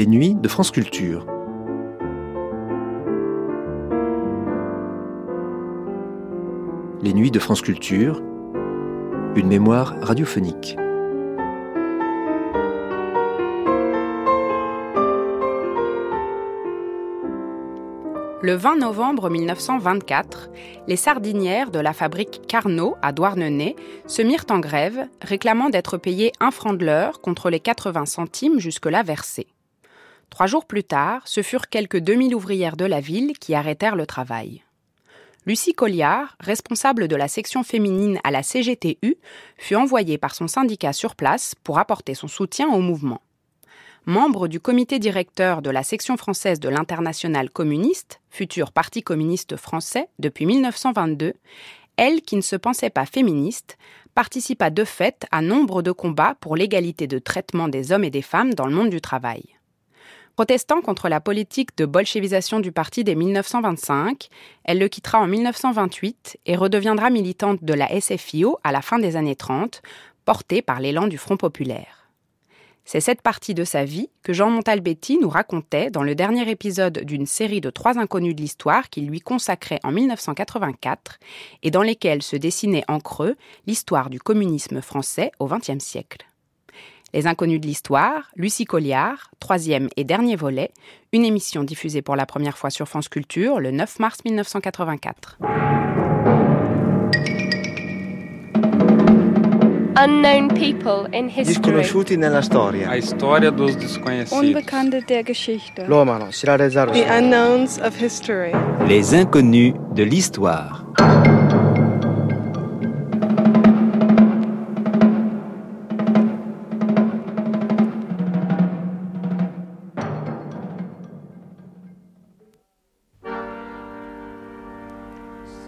les nuits de France Culture. Les nuits de France Culture, une mémoire radiophonique. Le 20 novembre 1924, les sardinières de la fabrique Carnot à Douarnenez se mirent en grève, réclamant d'être payées un franc de l'heure contre les 80 centimes jusque-là versés. Trois jours plus tard, ce furent quelques 2000 ouvrières de la ville qui arrêtèrent le travail. Lucie Colliard, responsable de la section féminine à la CGTU, fut envoyée par son syndicat sur place pour apporter son soutien au mouvement membre du comité directeur de la section française de l'Internationale communiste, futur Parti communiste français depuis 1922, elle, qui ne se pensait pas féministe, participa de fait à nombre de combats pour l'égalité de traitement des hommes et des femmes dans le monde du travail. Protestant contre la politique de bolchevisation du parti dès 1925, elle le quittera en 1928 et redeviendra militante de la SFIO à la fin des années 30, portée par l'élan du Front populaire. C'est cette partie de sa vie que Jean Montalbetti nous racontait dans le dernier épisode d'une série de trois inconnus de l'histoire qu'il lui consacrait en 1984 et dans lesquels se dessinait en creux l'histoire du communisme français au XXe siècle. Les Inconnus de l'Histoire, Lucie Colliard, troisième et dernier volet, une émission diffusée pour la première fois sur France Culture le 9 mars 1984. Unknown people in history. Disconosciuti nella storia. A história dos desconhecidos. Unbekannte der Geschichte? L'uomo Shirarezaru. The unknowns of history. Les inconnus de l'histoire.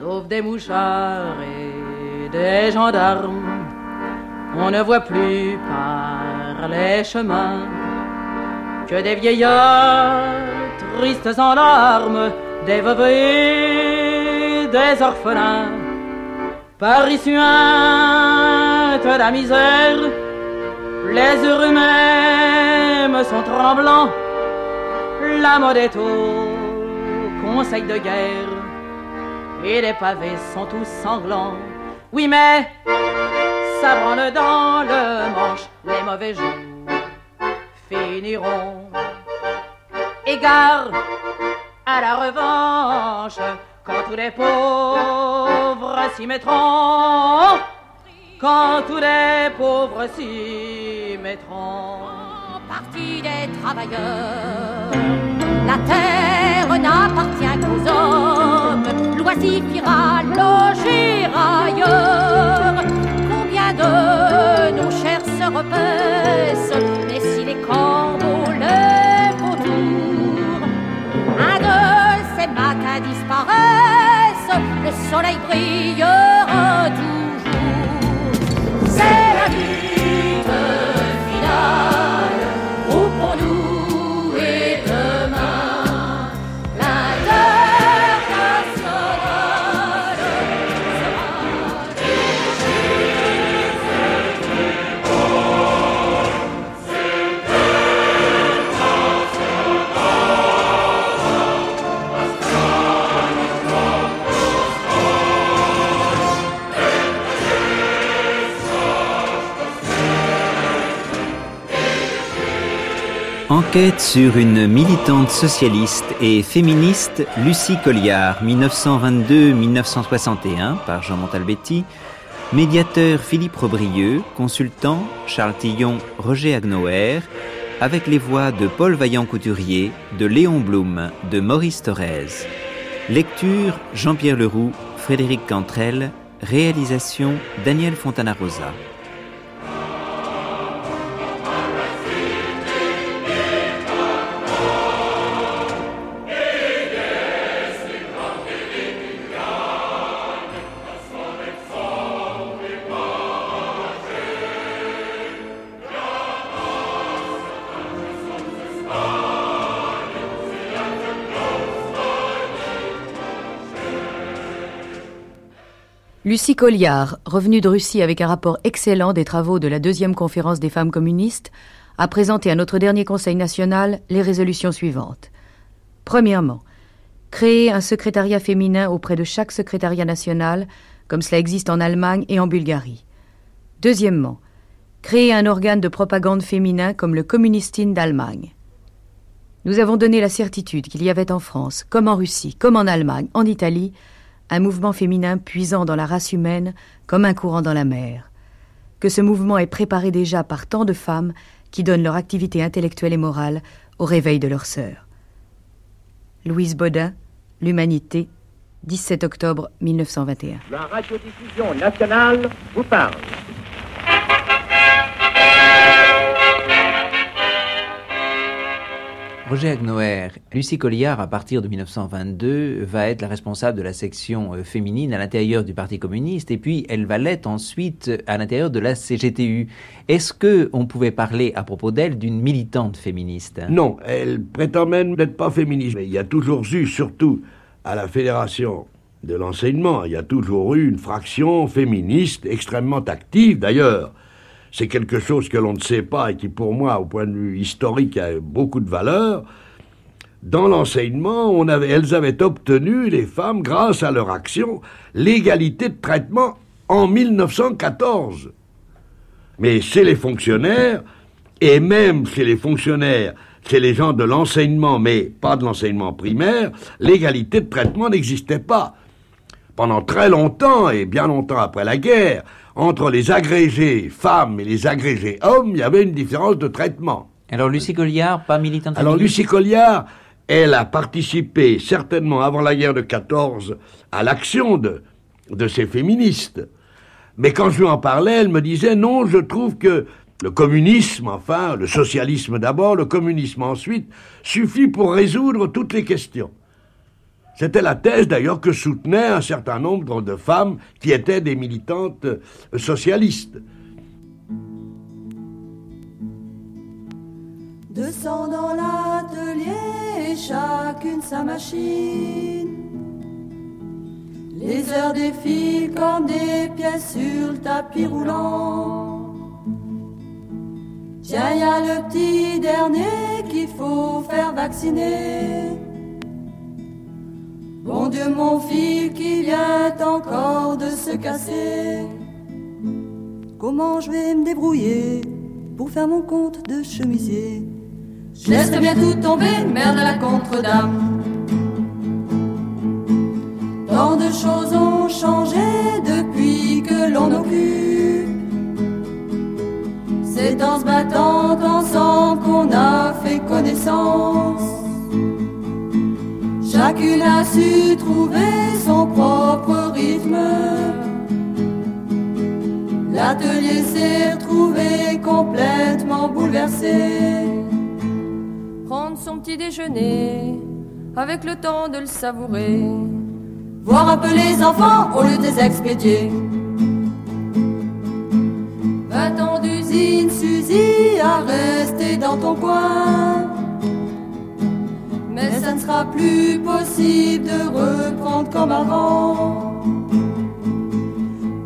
Sauf des mouchards et des gendarmes on ne voit plus par les chemins que des vieillards tristes en larmes, des veuves et des orphelins. Paris suinte la misère, les heureux mêmes sont tremblants. La mode est au conseil de guerre et les pavés sont tous sanglants. Oui, mais ça branle dans le manche, les mauvais jours finiront. Égard à la revanche, quand tous les pauvres s'y mettront, quand tous les pauvres s'y mettront. Des travailleurs, la terre n'appartient qu'aux hommes, l'oisif ira loger ailleurs. De nos chairs se repaissent, mais si les corbeaux lèvent autour, un de ces matins disparaissent, le soleil brillera toujours. Enquête sur une militante socialiste et féministe, Lucie Colliard, 1922-1961, par Jean Montalbetti, médiateur Philippe Robrieux, consultant Charles Tillon, Roger Agnoer, avec les voix de Paul Vaillant-Couturier, de Léon Blum, de Maurice Thorez. Lecture Jean-Pierre Leroux, Frédéric Cantrel, réalisation Daniel Fontana-Rosa. Lucie Colliard, revenue de Russie avec un rapport excellent des travaux de la deuxième conférence des femmes communistes, a présenté à notre dernier Conseil national les résolutions suivantes. Premièrement, créer un secrétariat féminin auprès de chaque secrétariat national, comme cela existe en Allemagne et en Bulgarie. Deuxièmement, créer un organe de propagande féminin comme le Communistine d'Allemagne. Nous avons donné la certitude qu'il y avait en France, comme en Russie, comme en Allemagne, en Italie, un mouvement féminin puisant dans la race humaine comme un courant dans la mer. Que ce mouvement est préparé déjà par tant de femmes qui donnent leur activité intellectuelle et morale au réveil de leurs sœurs. Louise Baudin, L'Humanité, 17 octobre 1921. La radiodiffusion nationale vous parle. Roger Agnoer, Lucie Colliard, à partir de 1922, va être la responsable de la section euh, féminine à l'intérieur du Parti communiste, et puis elle va l'être ensuite à l'intérieur de la CGTU. Est-ce que on pouvait parler à propos d'elle d'une militante féministe? Non, elle prétend même n'être pas féministe. Mais il y a toujours eu, surtout à la Fédération de l'enseignement, il y a toujours eu une fraction féministe extrêmement active. D'ailleurs, c'est quelque chose que l'on ne sait pas et qui, pour moi, au point de vue historique, a beaucoup de valeur. Dans l'enseignement, elles avaient obtenu, les femmes, grâce à leur action, l'égalité de traitement en 1914. Mais chez les fonctionnaires, et même chez les fonctionnaires, chez les gens de l'enseignement, mais pas de l'enseignement primaire, l'égalité de traitement n'existait pas. Pendant très longtemps, et bien longtemps après la guerre, entre les agrégés femmes et les agrégés hommes, il y avait une différence de traitement. Alors Lucie Colliard, pas militante Alors Lucie Colliard, elle a participé certainement avant la guerre de 14 à l'action de, de ces féministes. Mais quand je lui en parlais, elle me disait non, je trouve que le communisme, enfin, le socialisme d'abord, le communisme ensuite, suffit pour résoudre toutes les questions. C'était la thèse d'ailleurs que soutenaient un certain nombre de femmes qui étaient des militantes euh, socialistes. Descends dans l'atelier, chacune sa machine. Les heures défilent comme des pièces sur le tapis roulant. Tiens, y a le petit dernier qu'il faut faire vacciner. Bon Dieu, mon fil qui vient encore de se casser. Comment je vais me débrouiller pour faire mon compte de chemisier? Je laisserai bien tout tomber, merde à la contre-dame. Tant de choses ont changé depuis que l'on occupe. C'est en se battant ensemble qu'on a fait connaissance. Chacune a su trouver son propre rythme. L'atelier s'est retrouvé complètement bouleversé. Prendre son petit déjeuner avec le temps de le savourer. Voir un peu les enfants au lieu des expédier. Vingt ans d'usine, Suzy, à rester dans ton coin. Mais ça ne sera plus possible de reprendre comme avant.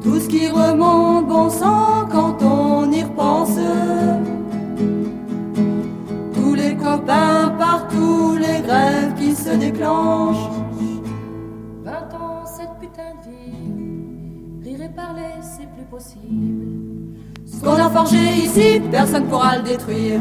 Tout ce qui remonte bon sang quand on y repense. Tous les copains partout, les grèves qui se déclenchent. Vingt ans, cette putain de vie, rire et parler, c'est plus possible. Ce qu'on a forgé ici, personne pourra le détruire.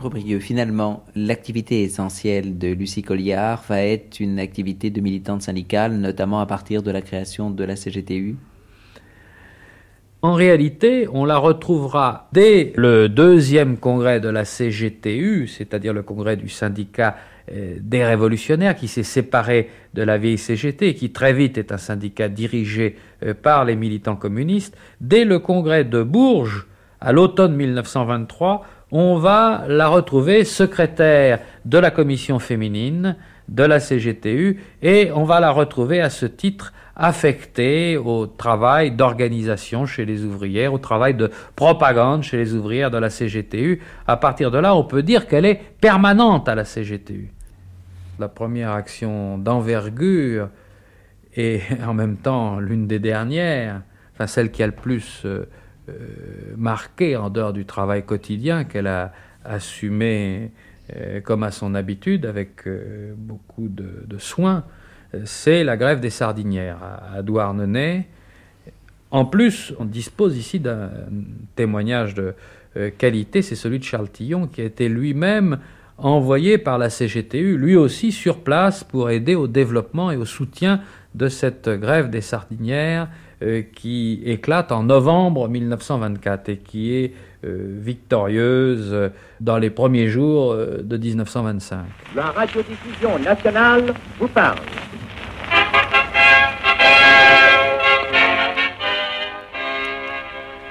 Philippe Robrieux, finalement, l'activité essentielle de Lucie Colliard va être une activité de militante syndicale, notamment à partir de la création de la CGTU En réalité, on la retrouvera dès le deuxième congrès de la CGTU, c'est-à-dire le congrès du syndicat euh, des révolutionnaires qui s'est séparé de la vieille CGT, qui très vite est un syndicat dirigé euh, par les militants communistes. Dès le congrès de Bourges, à l'automne 1923, on va la retrouver secrétaire de la commission féminine de la CGTU et on va la retrouver à ce titre affectée au travail d'organisation chez les ouvrières, au travail de propagande chez les ouvrières de la CGTU. À partir de là, on peut dire qu'elle est permanente à la CGTU. La première action d'envergure et en même temps l'une des dernières, enfin celle qui a le plus euh, euh, marqué en dehors du travail quotidien qu'elle a assumé euh, comme à son habitude avec beaucoup de, soin, c'est la grève des sardinières à, Douarnenez. En plus, on dispose ici d'un témoignage de qualité, c'est celui de Charles Tillon qui a été lui-même envoyé par la CGTU, lui aussi sur place pour aider au développement et au soutien de cette grève des sardinières euh, qui éclate en novembre 1924 et qui est euh, victorieuse euh, dans les premiers jours de 1925. La radiodiffusion nationale vous parle.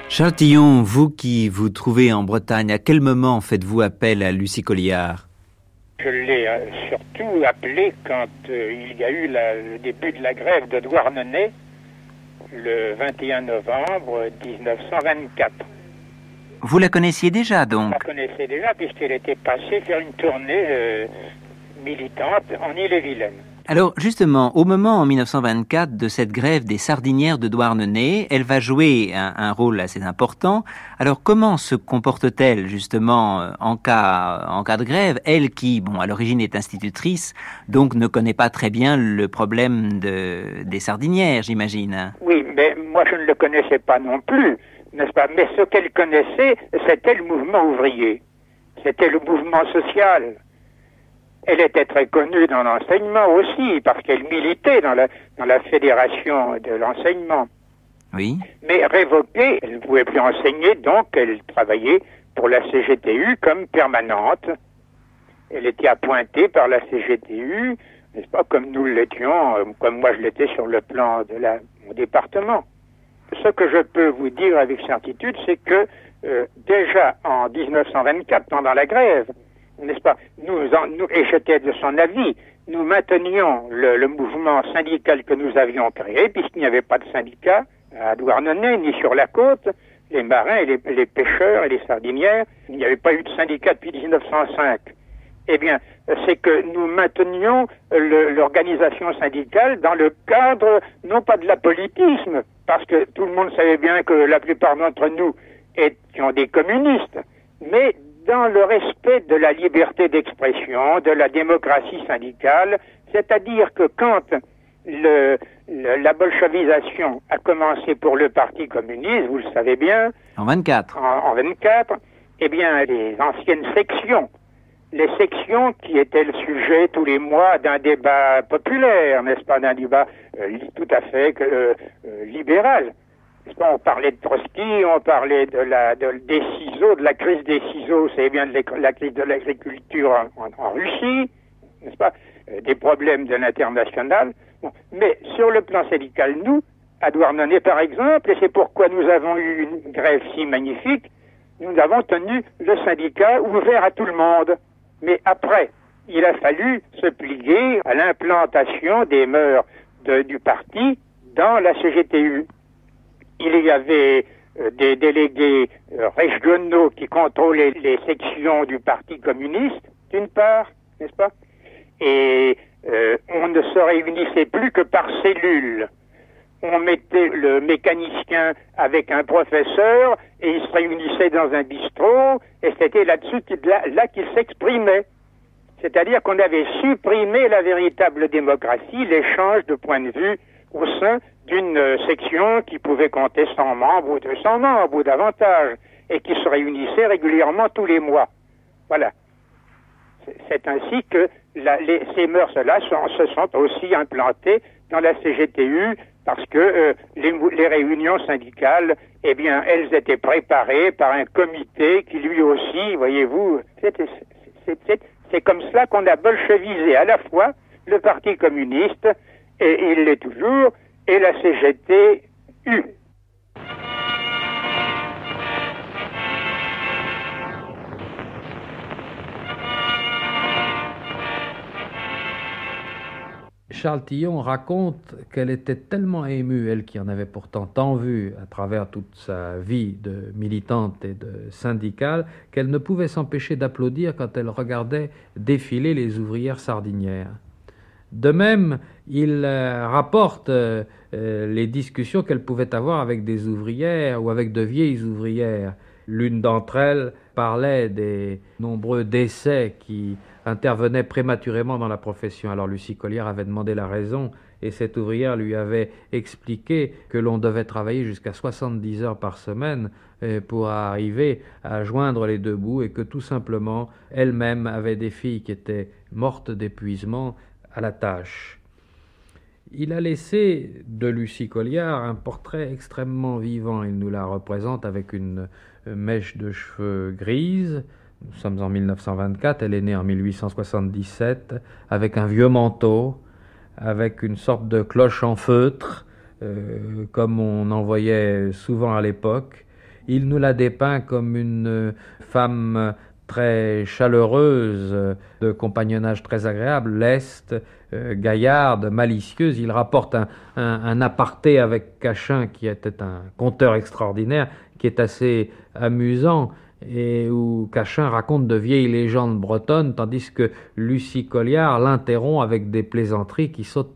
Charles Tillon, vous qui vous trouvez en Bretagne, à quel moment faites-vous appel à Lucie Colliard je l'ai euh, surtout appelé quand euh, il y a eu le début de la grève de Douarnenez le 21 novembre 1924. Vous la connaissiez déjà donc Je la connaissais déjà puisqu'elle était passée faire une tournée euh, militante en Ille-et-Vilaine. Alors justement, au moment en 1924 de cette grève des sardinières de Douarnenez, elle va jouer un, rôle assez important. Alors comment se comporte-t-elle justement euh, en cas, de grève? Elle qui, bon, à l'origine est institutrice, donc ne connaît pas très bien le problème de, des sardinières, j'imagine. Oui, mais moi je ne le connaissais pas non plus, n'est-ce pas? Mais ce qu'elle connaissait, c'était le mouvement ouvrier, c'était le mouvement social elle était très connue dans l'enseignement aussi, parce qu'elle militait dans la, dans la fédération de l'enseignement. Oui. Mais révoquée, elle ne pouvait plus enseigner, donc elle travaillait pour la CGTU comme permanente. Elle était appointée par la CGTU, n'est-ce pas, comme nous l'étions, euh, comme moi je l'étais sur le plan de la, mon département. Ce que je peux vous dire avec certitude, c'est que euh, déjà en 1924, pendant la grève, n'est-ce pas nous, nous, Et j'étais de son avis. Nous maintenions le, mouvement syndical que nous avions créé, puisqu'il n'y avait pas de syndicat à Douarnenez, ni sur la côte. Les marins et les, pêcheurs et les sardinières, il n'y avait pas eu de syndicat depuis 1905. Eh bien, c'est que nous maintenions l'organisation syndicale dans le cadre, non pas de la politisme, parce que tout le monde savait bien que la plupart d'entre nous étions des communistes, mais dans le respect de la liberté d'expression, de la démocratie syndicale, c'est-à-dire que quand le, la bolchevisation a commencé pour le Parti communiste, vous le savez bien. En 24. En, 24, eh bien, les anciennes sections, les sections qui étaient le sujet tous les mois d'un débat populaire, n'est-ce pas, d'un débat euh, tout à fait euh, euh, libéral, on parlait de Trotsky, on parlait de la, des ciseaux, de la crise des ciseaux, c'est bien de la crise de l'agriculture en, Russie, n'est-ce pas euh, Des problèmes de l'international. Mais sur le plan syndical, nous, à Douarnenez par exemple, et c'est pourquoi nous avons eu une grève si magnifique, nous avons tenu le syndicat ouvert à tout le monde. Mais après, il a fallu se plier à l'implantation des mœurs du parti dans la CGTU il y avait euh, des délégués euh, régionaux qui contrôlaient les sections du Parti communiste, d'une part, n'est-ce pas? Et euh, on ne se réunissait plus que par cellules. On mettait le mécanicien avec un professeur et il se réunissait dans un bistrot et c'était là-dessus là, là qu'il s'exprimait. C'est-à-dire qu'on avait supprimé la véritable démocratie, l'échange de points de vue au sein d'une euh, section qui pouvait compter 100 membres ou 200 membres ou davantage et qui se réunissait régulièrement tous les mois. Voilà. C'est ainsi que ces mœurs-là se sont aussi implantées dans la CGTU parce que euh, les, réunions syndicales, eh bien, elles étaient préparées par un comité qui lui aussi, voyez-vous, c'est comme cela qu'on a bolchevisé à la fois le Parti communiste et il l'est toujours, et la CGT U. Charles Tillon raconte qu'elle était tellement émue, elle qui en avait pourtant tant vu à travers toute sa vie de militante et de syndicale, qu'elle ne pouvait s'empêcher d'applaudir quand elle regardait défiler les ouvrières sardinières. De même, il euh, rapporte euh, euh, les discussions qu'elle pouvait avoir avec des ouvrières ou avec de vieilles ouvrières. L'une d'entre elles parlait des nombreux décès qui intervenaient prématurément dans la profession. Alors Lucie Collière avait demandé la raison et cette ouvrière lui avait expliqué que l'on devait travailler jusqu'à 70 heures par semaine pour arriver à joindre les deux bouts et que tout simplement elle-même avait des filles qui étaient mortes d'épuisement à la tâche. Il a laissé de Lucie Colliard un portrait extrêmement vivant. Il nous la représente avec une mèche de cheveux grise. Nous sommes en 1924, elle est née en 1877, avec un vieux manteau, avec une sorte de cloche en feutre, euh, comme on en voyait souvent à l'époque. Il nous la dépeint comme une femme très chaleureuse, de compagnonnage très agréable, leste, euh, gaillarde, malicieuse. Il rapporte un, aparté avec Cachin, qui était un conteur extraordinaire, qui est assez amusant et où Cachin raconte de vieilles légendes bretonnes, tandis que Lucie Colliard l'interrompt avec des plaisanteries qui sont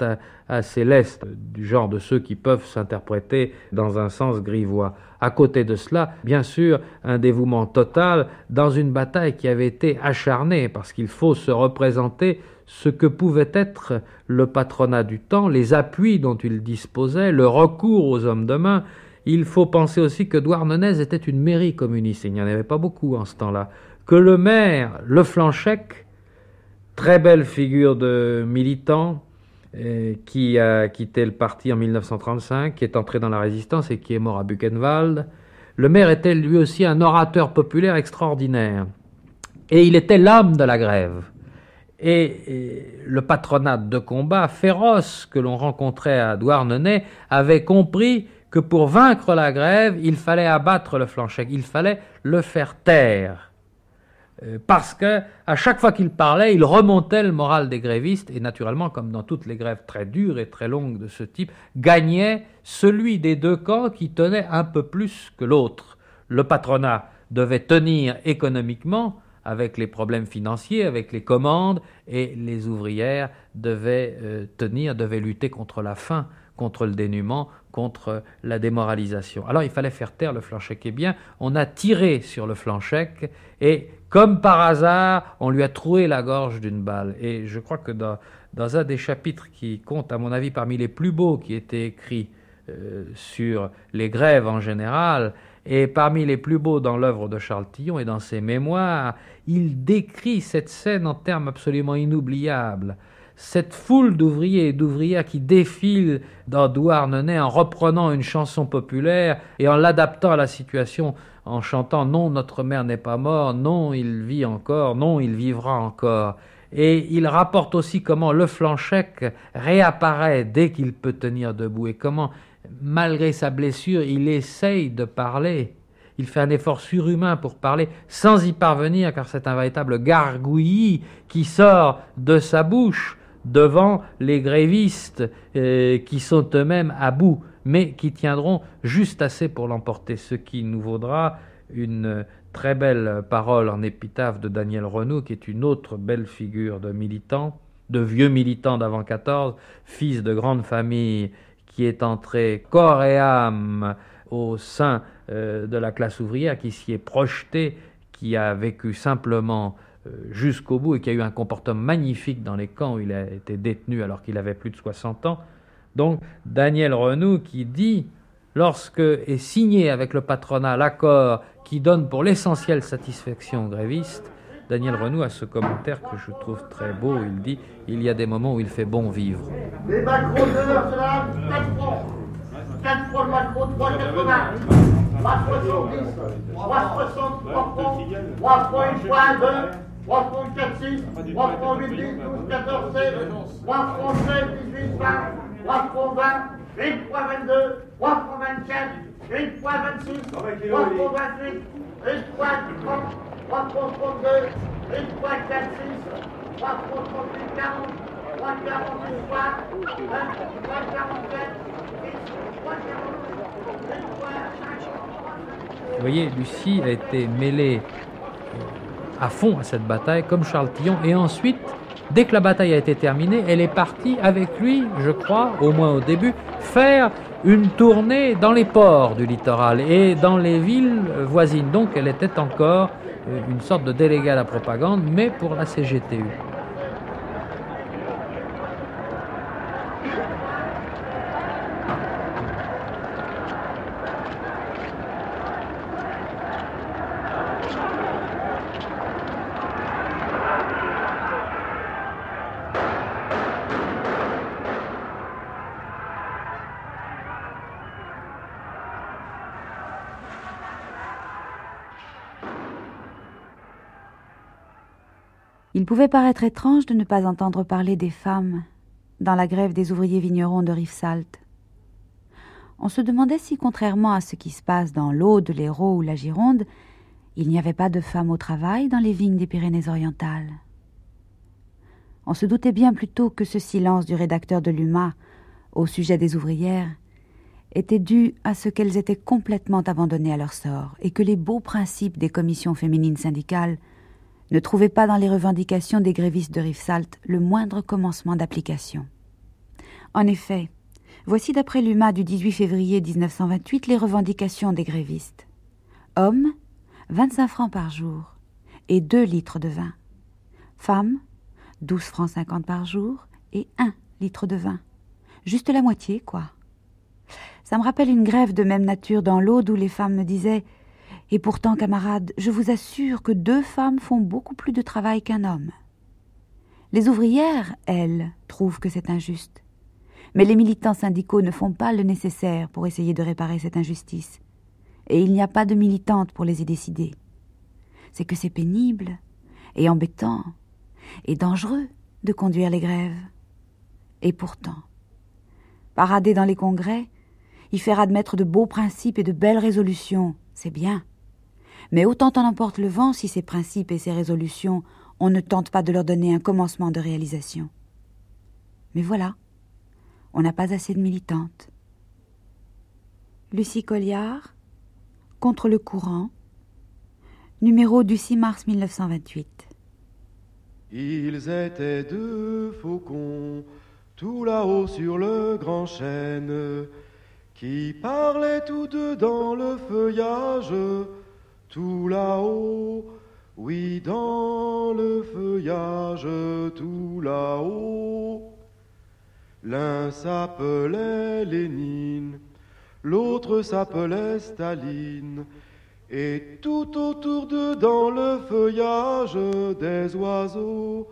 assez lestes, du genre de ceux qui peuvent s'interpréter dans un sens grivois. À côté de cela, bien sûr, un dévouement total dans une bataille qui avait été acharnée, parce qu'il faut se représenter ce que pouvait être le patronat du temps, les appuis dont il disposait, le recours aux hommes de main, il faut penser aussi que Douarnenez était une mairie communiste, il n'y en avait pas beaucoup en ce temps-là, que le maire, Le Flanchec, très belle figure de militant, qui a quitté le parti en 1935, qui est entré dans la résistance et qui est mort à Buchenwald. Le maire était lui aussi un orateur populaire extraordinaire. Et il était l'âme de la grève. Et, le patronat de combat féroce que l'on rencontrait à Douarnenez avait compris que pour vaincre la grève, il fallait abattre le flanchec, il fallait le faire taire. Euh, parce que à chaque fois qu'il parlait, il remontait le moral des grévistes et naturellement, comme dans toutes les grèves très dures et très longues de ce type, gagnait celui des deux camps qui tenait un peu plus que l'autre. Le patronat devait tenir économiquement avec les problèmes financiers, avec les commandes, et les ouvrières devaient euh, tenir, devaient lutter contre la faim contre le dénuement, contre la démoralisation. Alors il fallait faire taire le flanchec. Eh bien, on a tiré sur le flanchec et, comme par hasard, on lui a troué la gorge d'une balle. Et je crois que dans, un des chapitres qui compte, à mon avis, parmi les plus beaux qui étaient écrits euh, sur les grèves en général, et parmi les plus beaux dans l'œuvre de Charles Tillon et dans ses mémoires, il décrit cette scène en termes absolument inoubliables cette foule d'ouvriers et d'ouvrières qui défilent dans Douarnenez en reprenant une chanson populaire et en l'adaptant à la situation, en chantant Non, notre mère n'est pas mort, non, il vit encore, non, il vivra encore. Et il rapporte aussi comment le flanchec réapparaît dès qu'il peut tenir debout et comment, malgré sa blessure, il essaye de parler. Il fait un effort surhumain pour parler sans y parvenir, car c'est un véritable gargouillis qui sort de sa bouche devant les grévistes euh, qui sont eux-mêmes à bout, mais qui tiendront juste assez pour l'emporter, ce qui nous vaudra une très belle parole en épitaphe de Daniel Renaud, qui est une autre belle figure de militant, de vieux militant d'avant 14, fils de grande famille, qui est entré corps et âme au sein euh, de la classe ouvrière, qui s'y est projeté, qui a vécu simplement jusqu'au bout et qui a eu un comportement magnifique dans les camps où il a été détenu alors qu'il avait plus de 60 ans. Donc Daniel Renou qui dit, lorsque est signé avec le patronat l'accord qui donne pour l'essentiel satisfaction aux grévistes, Daniel Renou a ce commentaire que je trouve très beau. Il dit Il y a des moments où il fait bon vivre. Les macros de l'heure, c'est 4 francs. 4 francs le macro, 3,80. 3,70. 3,60, 3 francs. 3 francs une fois, 2. 3 francs 4, 6, 3 francs 8, 10, 12, 14, 16, 3 francs 16, 18, 20, 3 francs 20, 8 fois 22, 3 francs 24, 8 fois 26, 3 francs 28, 8 fois 30, 3 francs 32, 8 fois 4, 6, 3 francs 38, 40, 3 Vous voyez, Lucie a été mêlée euh, à fond à cette bataille, comme Charles Tillon, et ensuite, dès que la bataille a été terminée, elle est partie avec lui, je crois, au moins au début, faire une tournée dans les ports du littoral et dans les villes voisines. Donc elle était encore euh, une sorte de délégué à la propagande, mais pour la CGTU. Il pouvait paraître étrange de ne pas entendre parler des femmes dans la grève des ouvriers vignerons de Rivesaltes. On se demandait si, contrairement à ce qui se passe dans l'Aude, l'Hérault ou la Gironde, il n'y avait pas de femmes au travail dans les vignes des Pyrénées-Orientales. On se doutait bien plutôt que ce silence du rédacteur de l'UMA au sujet des ouvrières était dû à ce qu'elles étaient complètement abandonnées à leur sort et que les beaux principes des commissions féminines syndicales ne trouvaient pas dans les revendications des grévistes de Rivesaltes le moindre commencement d'application. En effet, voici d'après l'UMA du 18 février 1928 les revendications des grévistes. Hommes, 25 francs par jour et 2 litres de vin. Femmes, 12 francs 50 par jour et 1 litre de vin. Juste la moitié, quoi. Ça me rappelle une grève de même nature dans l'Aude où les femmes me disaient et pourtant, camarades, je vous assure que deux femmes font beaucoup plus de travail qu'un homme. Les ouvrières, elles, trouvent que c'est injuste. Mais les militants syndicaux ne font pas le nécessaire pour essayer de réparer cette injustice. Et il n'y a pas de militantes pour les y décider. C'est que c'est pénible, et embêtant, et dangereux de conduire les grèves. Et pourtant, parader dans les congrès, y faire admettre de beaux principes et de belles résolutions, c'est bien. Mais autant en emporte le vent si ces principes et ces résolutions, on ne tente pas de leur donner un commencement de réalisation. Mais voilà, on n'a pas assez de militantes. Lucie Colliard, Contre le courant, numéro du 6 mars 1928. Ils étaient deux faucons, tout là-haut sur le grand chêne, qui parlaient tous deux dans le feuillage tout là-haut, oui, dans le feuillage, tout là-haut. L'un s'appelait Lénine, l'autre s'appelait Staline, et tout autour d'eux, dans le feuillage, des oiseaux,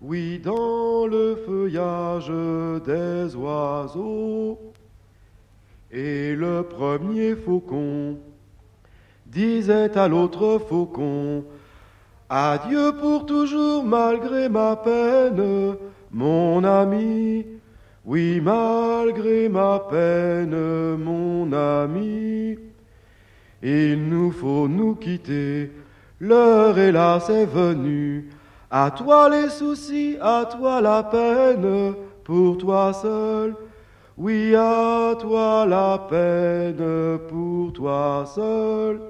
oui, dans le feuillage, des oiseaux. Et le premier faucon, disait à l'autre faucon, Adieu pour toujours malgré ma peine, mon ami, oui malgré ma peine, mon ami. Il nous faut nous quitter, l'heure hélas est venue, à toi les soucis, à toi la peine, pour toi seul, oui à toi la peine, pour toi seul.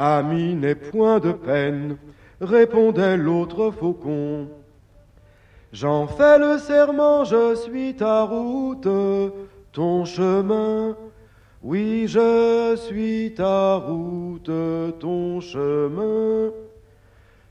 Ami n'est point de peine, répondait l'autre faucon. J'en fais le serment, je suis ta route, ton chemin. Oui, je suis ta route, ton chemin.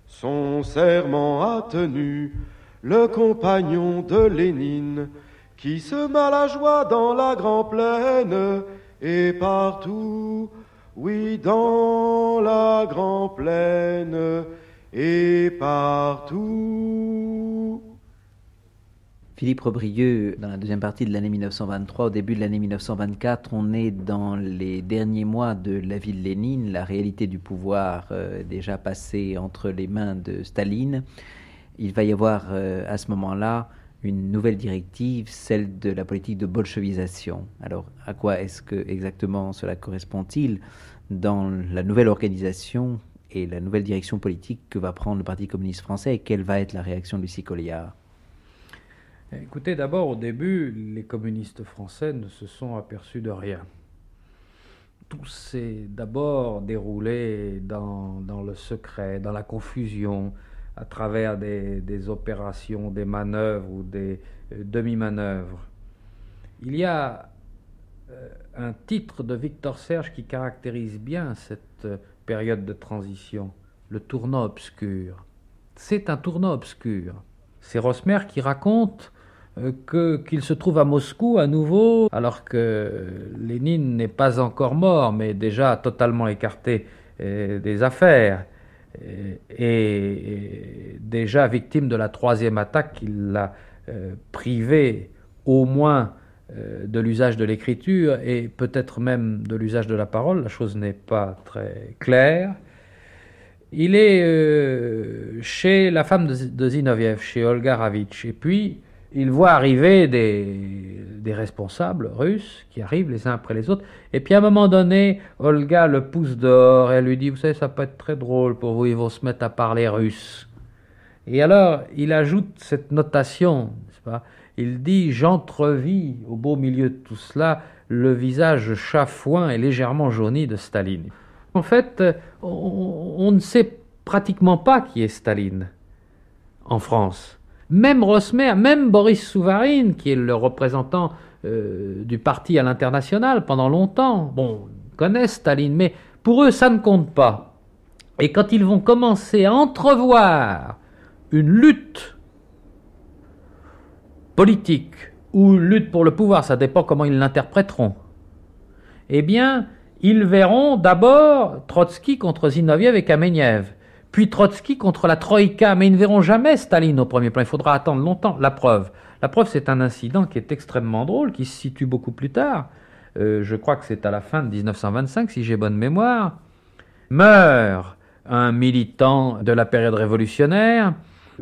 Son serment a tenu le compagnon de Lénine, qui se met la joie dans la grande plaine et partout oui, dans la grande plaine et partout. Philippe Rebrieux, dans la deuxième partie de l'année 1923, au début de l'année 1924, on est dans les derniers mois de la ville Lénine, la réalité du pouvoir euh, déjà passée entre les mains de Staline. Il va y avoir euh, à ce moment-là une nouvelle directive, celle de la politique de bolchevisation. Alors, à quoi est-ce que exactement cela correspond-il dans la nouvelle organisation et la nouvelle direction politique que va prendre le Parti communiste français et quelle va être la réaction de Lucie Colliard? Écoutez, d'abord, au début, les communistes français ne se sont aperçus de rien. Tout s'est d'abord déroulé dans, dans, le secret, dans la confusion, à travers des, opérations, des manœuvres ou des euh, demi-manœuvres. Il y a euh, un titre de Victor Serge qui caractérise bien cette euh, période de transition, le tournant obscur. C'est un tournant obscur. C'est Rosmer qui raconte qu'il se trouve à Moscou à nouveau, alors que Lénine n'est pas encore mort, mais déjà totalement écarté des affaires, euh, et, déjà victime de la troisième attaque qui l'a privé au moins de l'usage de l'écriture et peut-être même de l'usage de la parole, la chose n'est pas très claire. Il est chez la femme de, Zinoviev, chez Olga Ravitch, et puis il voit arriver des, responsables russes qui arrivent les uns après les autres. Et puis à un moment donné, Olga le pousse dehors et elle lui dit, vous savez, ça peut être très drôle pour vous, ils vont se mettre à parler russe. Et alors, il ajoute cette notation, pas? Il dit, j'entrevis au beau milieu de tout cela le visage chafouin et légèrement jauni de Staline. En fait, on ne sait pratiquement pas qui est Staline en France. Même Rosmer, même Boris Souvarine, qui est le représentant euh, du parti à l'international pendant longtemps, bon, connaissent Staline, mais pour eux, ça ne compte pas. Et quand ils vont commencer à entrevoir une lutte politique ou une lutte pour le pouvoir, ça dépend comment ils l'interpréteront, eh bien, ils verront d'abord Trotsky contre Zinoviev et Kamenev puis Trotsky contre la Troïka, mais ils ne verront jamais Staline au premier plan. Il faudra attendre longtemps. La preuve. La preuve, c'est un incident qui est extrêmement drôle, qui se situe beaucoup plus tard. Euh, je crois que c'est à la fin de 1925, si j'ai bonne mémoire. Meurt un militant de la période révolutionnaire.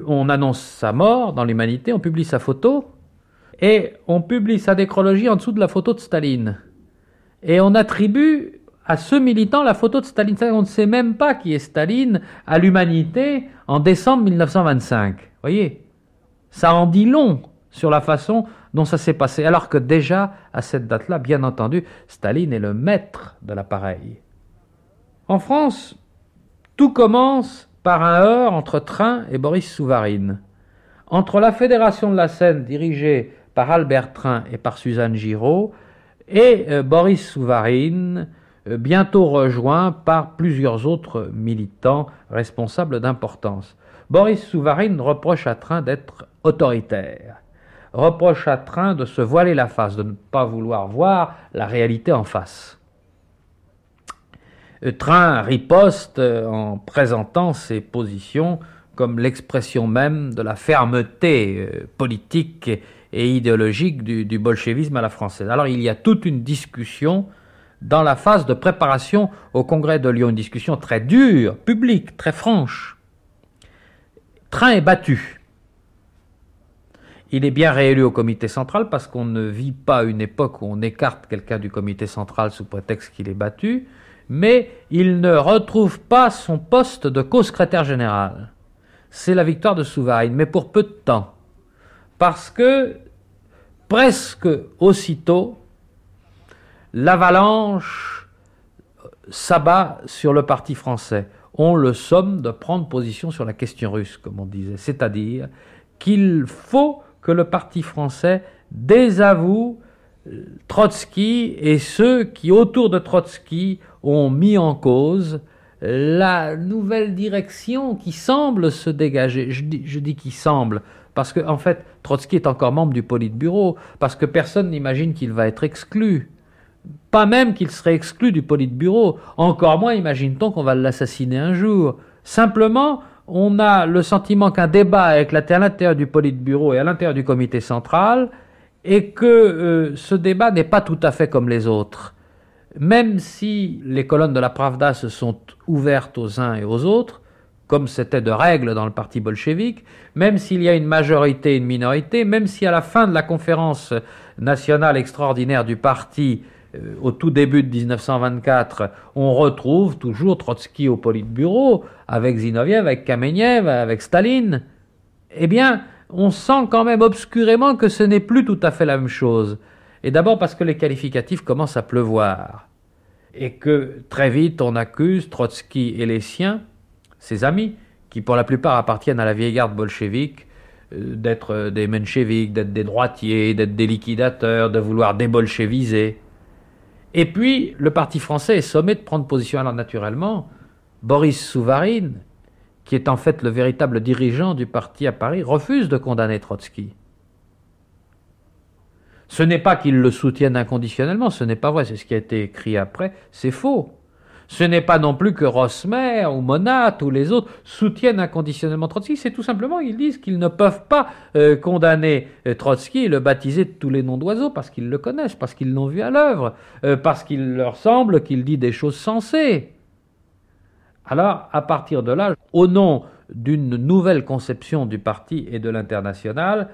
On annonce sa mort dans l'humanité, on publie sa photo, et on publie sa décrologie en dessous de la photo de Staline. Et on attribue à ce militant la photo de Staline. On ne sait même pas qui est Staline à l'humanité en décembre 1925. Voyez, ça en dit long sur la façon dont ça s'est passé. Alors que déjà, à cette date-là, bien entendu, Staline est le maître de l'appareil. En France, tout commence par un heurt entre Train et Boris Souvarine. Entre la Fédération de la Seine, dirigée par Albert Train et par Suzanne Giraud, et euh, Boris Souvarine, bientôt rejoint par plusieurs autres militants responsables d'importance. Boris Souvarine reproche à Train d'être autoritaire, reproche à Train de se voiler la face, de ne pas vouloir voir la réalité en face. Euh, Train riposte euh, en présentant ses positions comme l'expression même de la fermeté politique et idéologique du bolchevisme à la française. Alors il y a toute une discussion dans la phase de préparation au congrès de Lyon, une discussion très dure, publique, très franche. Train est battu. Il est bien réélu au comité central parce qu'on ne vit pas une époque où on écarte quelqu'un du comité central sous prétexte qu'il est battu, mais il ne retrouve pas son poste de co-secrétaire général. C'est la victoire de Souvarine, mais pour peu de temps. Parce que presque aussitôt, l'avalanche s'abat sur le parti français. On le somme de prendre position sur la question russe, comme on disait. C'est-à-dire qu'il faut que le parti français désavoue Trotsky et ceux qui, autour de Trotsky, ont mis en cause la nouvelle direction qui semble se dégager. Je dis, qui semble, parce qu'en en fait, Trotsky est encore membre du Politburo, parce que personne n'imagine qu'il va être exclu. Pas même qu'il serait exclu du Politburo. Encore moins imagine-t-on qu'on va l'assassiner un jour. Simplement, on a le sentiment qu'un débat est éclaté à l'intérieur du Politburo et à l'intérieur du comité central, et que euh, ce débat n'est pas tout à fait comme les autres. Même si les colonnes de la Pravda se sont ouvertes aux uns et aux autres, comme c'était de règle dans le parti bolchevique, même s'il y a une majorité et une minorité, même si à la fin de la conférence nationale extraordinaire du parti, au tout début de 1924, on retrouve toujours Trotsky au Politburo, avec Zinoviev, avec Kamenev, avec Staline. Eh bien, on sent quand même obscurément que ce n'est plus tout à fait la même chose. Et d'abord parce que les qualificatifs commencent à pleuvoir. Et que très vite on accuse Trotsky et les siens, ses amis, qui pour la plupart appartiennent à la vieille garde bolchevique, euh, d'être des mencheviks, d'être des droitiers, d'être des liquidateurs, de vouloir débolcheviser. Et puis, le parti français est sommé de prendre position. Alors, naturellement, Boris Souvarine, qui est en fait le véritable dirigeant du parti à Paris, refuse de condamner Trotsky. Ce n'est pas qu'il le soutienne inconditionnellement, ce n'est pas vrai, c'est ce qui a été écrit après, c'est faux. Ce n'est pas non plus que Rosmer ou Monat ou les autres soutiennent inconditionnellement Trotsky, c'est tout simplement qu'ils disent qu'ils ne peuvent pas euh, condamner euh, Trotsky et le baptiser de tous les noms d'oiseaux parce qu'ils le connaissent, parce qu'ils l'ont vu à l'œuvre, euh, parce qu'il leur semble qu'il dit des choses sensées. Alors, à partir de là, au nom d'une nouvelle conception du parti et de l'international,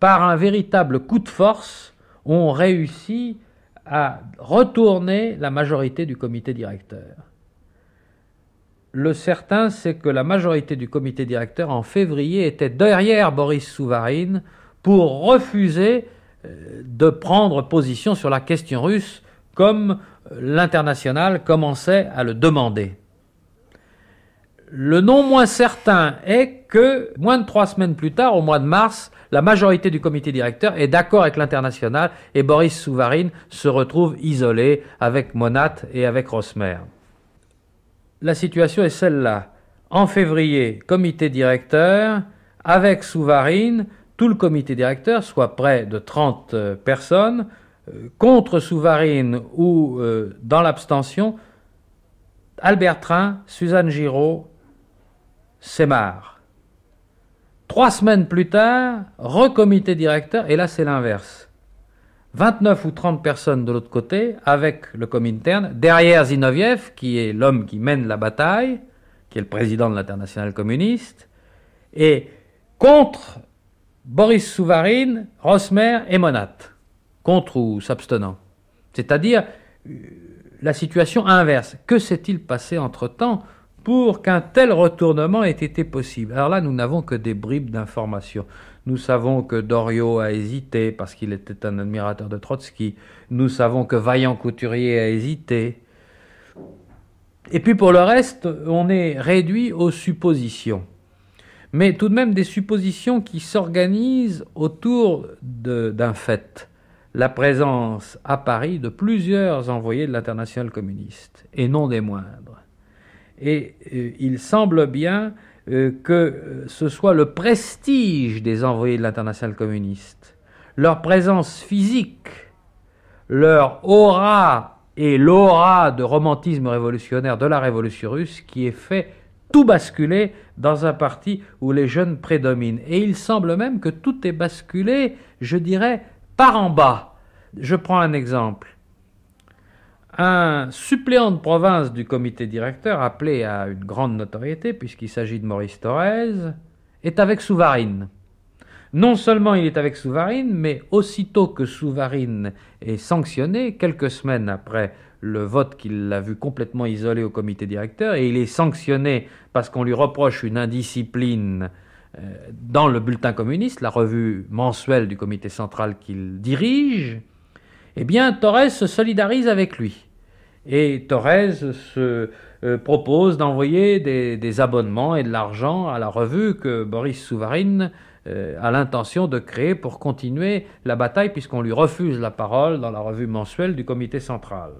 par un véritable coup de force, on réussit à retourner la majorité du comité directeur. Le certain, c'est que la majorité du comité directeur en février était derrière Boris Souvarine pour refuser euh, de prendre position sur la question russe comme l'international commençait à le demander. Le non moins certain est que, moins de trois semaines plus tard, au mois de mars, la majorité du comité directeur est d'accord avec l'international et Boris Souvarine se retrouve isolé avec Monat et avec Rosmer. La situation est celle-là. En février, comité directeur, avec Souvarine, tout le comité directeur, soit près de 30 euh, personnes, euh, contre Souvarine ou euh, dans l'abstention, Albert Train, Suzanne Giraud, marre. Trois semaines plus tard, recomité directeur, et là c'est l'inverse. 29 ou 30 personnes de l'autre côté, avec le Comintern, derrière Zinoviev, qui est l'homme qui mène la bataille, qui est le président de l'international communiste, et contre Boris Souvarine, Rosmer et Monat, contre ou s'abstenant. C'est-à-dire euh, la situation inverse. Que s'est-il passé entre-temps pour qu'un tel retournement ait été possible. Alors là, nous n'avons que des bribes d'informations. Nous savons que Doriot a hésité parce qu'il était un admirateur de Trotsky. Nous savons que Vaillant Couturier a hésité. Et puis pour le reste, on est réduit aux suppositions. Mais tout de même des suppositions qui s'organisent autour d'un fait. La présence à Paris de plusieurs envoyés de l'international communiste, et non des moindres et euh, il semble bien euh, que euh, ce soit le prestige des envoyés de l'international communiste, leur présence physique, leur aura et l'aura de romantisme révolutionnaire de la révolution russe qui est fait tout basculer dans un parti où les jeunes prédominent. Et il semble même que tout est basculé, je dirais, par en bas. Je prends un exemple un suppléant de province du comité directeur, appelé à une grande notoriété, puisqu'il s'agit de Maurice Thorez, est avec Souvarine. Non seulement il est avec Souvarine, mais aussitôt que Souvarine est sanctionné, quelques semaines après le vote qui l'a vu complètement isolé au comité directeur, et il est sanctionné parce qu'on lui reproche une indiscipline euh, dans le bulletin communiste, la revue mensuelle du comité central qu'il dirige, eh bien, Torres se solidarise avec lui. Et Torres se euh, propose d'envoyer des, abonnements et de l'argent à la revue que Boris Souvarine euh, a l'intention de créer pour continuer la bataille, puisqu'on lui refuse la parole dans la revue mensuelle du comité central.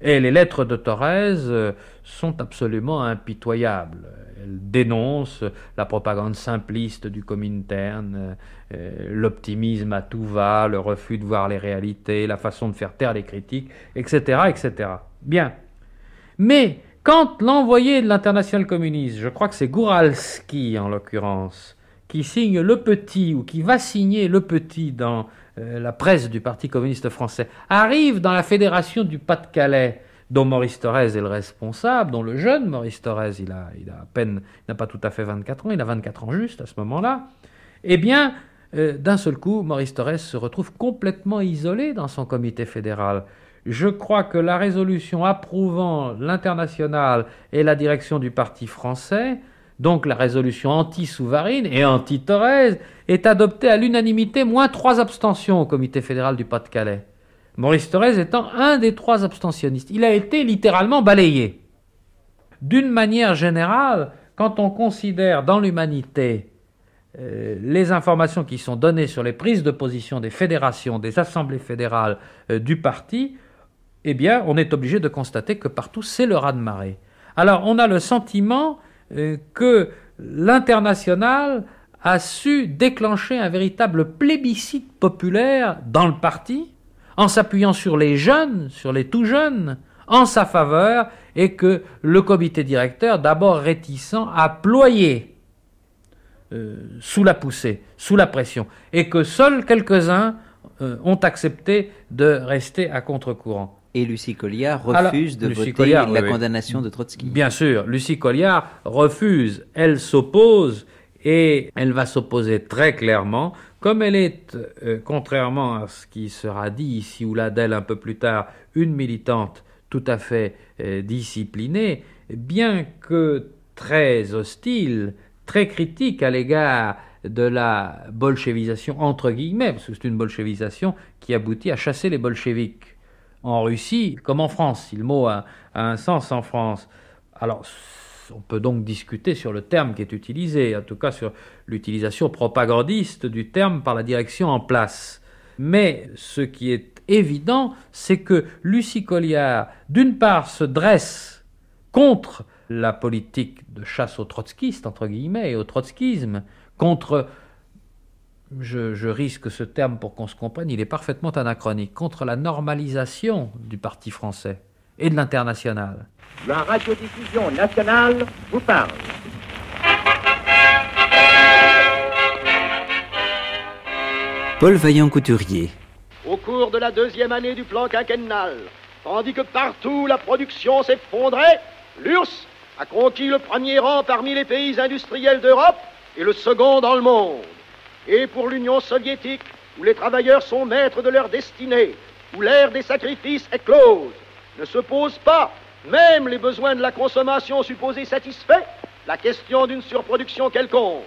Et les lettres de Torres euh, sont absolument impitoyables. Elles dénoncent la propagande simpliste du Comintern, euh, l'optimisme à tout va, le refus de voir les réalités, la façon de faire taire les critiques, etc. etc. Bien. Mais quand l'envoyé de l'international communiste, je crois que c'est Gouralski en l'occurrence, qui signe le petit ou qui va signer le petit dans euh, la presse du Parti communiste français, arrive dans la fédération du Pas-de-Calais, dont Maurice Thorez est le responsable, dont le jeune Maurice Thorez, il a, il a à peine, n'a pas tout à fait 24 ans, il a 24 ans juste à ce moment-là, eh bien, euh, d'un seul coup, Maurice Thorez se retrouve complètement isolé dans son comité fédéral. Je crois que la résolution approuvant l'international et la direction du parti français donc la résolution anti-Souvarine et anti-Thorez, est adoptée à l'unanimité, moins trois abstentions au comité fédéral du Pas-de-Calais. Maurice Thorez étant un des trois abstentionnistes. Il a été littéralement balayé. D'une manière générale, quand on considère dans l'humanité euh, les informations qui sont données sur les prises de position des fédérations, des assemblées fédérales euh, du parti, eh bien, on est obligé de constater que partout, c'est le raz-de-marée. Alors, on a le sentiment euh, que l'international a su déclencher un véritable plébiscite populaire dans le parti, en s'appuyant sur les jeunes, sur les tout jeunes, en sa faveur, et que le comité directeur, d'abord réticent, a ployé euh, sous la poussée, sous la pression, et que seuls quelques-uns euh, ont accepté de rester à contre-courant. Et Lucie Colliard refuse de voter la condamnation de Trotsky. Bien sûr, Lucie Colliard refuse, elle s'oppose, et elle va s'opposer très clairement, comme elle est, euh, contrairement à ce qui sera dit ici ou là d'elle un peu plus tard, une militante tout à fait disciplinée, bien que très hostile, très critique à l'égard de la bolchevisation, entre guillemets, parce que c'est une bolchevisation qui aboutit à chasser les bolcheviques en Russie comme en France, si le mot a, un sens en France. Alors, on peut donc discuter sur le terme qui est utilisé, en tout cas sur l'utilisation propagandiste du terme par la direction en place. Mais ce qui est évident, c'est que Lucie Colliard, d'une part, se dresse contre la politique de chasse aux trotskistes, entre guillemets, et au trotskisme, contre, je, risque ce terme pour qu'on se comprenne, il est parfaitement anachronique, contre la normalisation du Parti français et de l'international. La radiodiffusion nationale vous parle. Paul Vaillant-Couturier. Au cours de la deuxième année du plan quinquennal, tandis que partout la production s'effondrait, l'URSS a conquis le premier rang parmi les pays industriels d'Europe et le second dans le monde. Et pour l'Union soviétique, où les travailleurs sont maîtres de leur destinée, où l'ère des sacrifices est close, ne se pose pas, même les besoins de la consommation supposés satisfaits, la question d'une surproduction quelconque.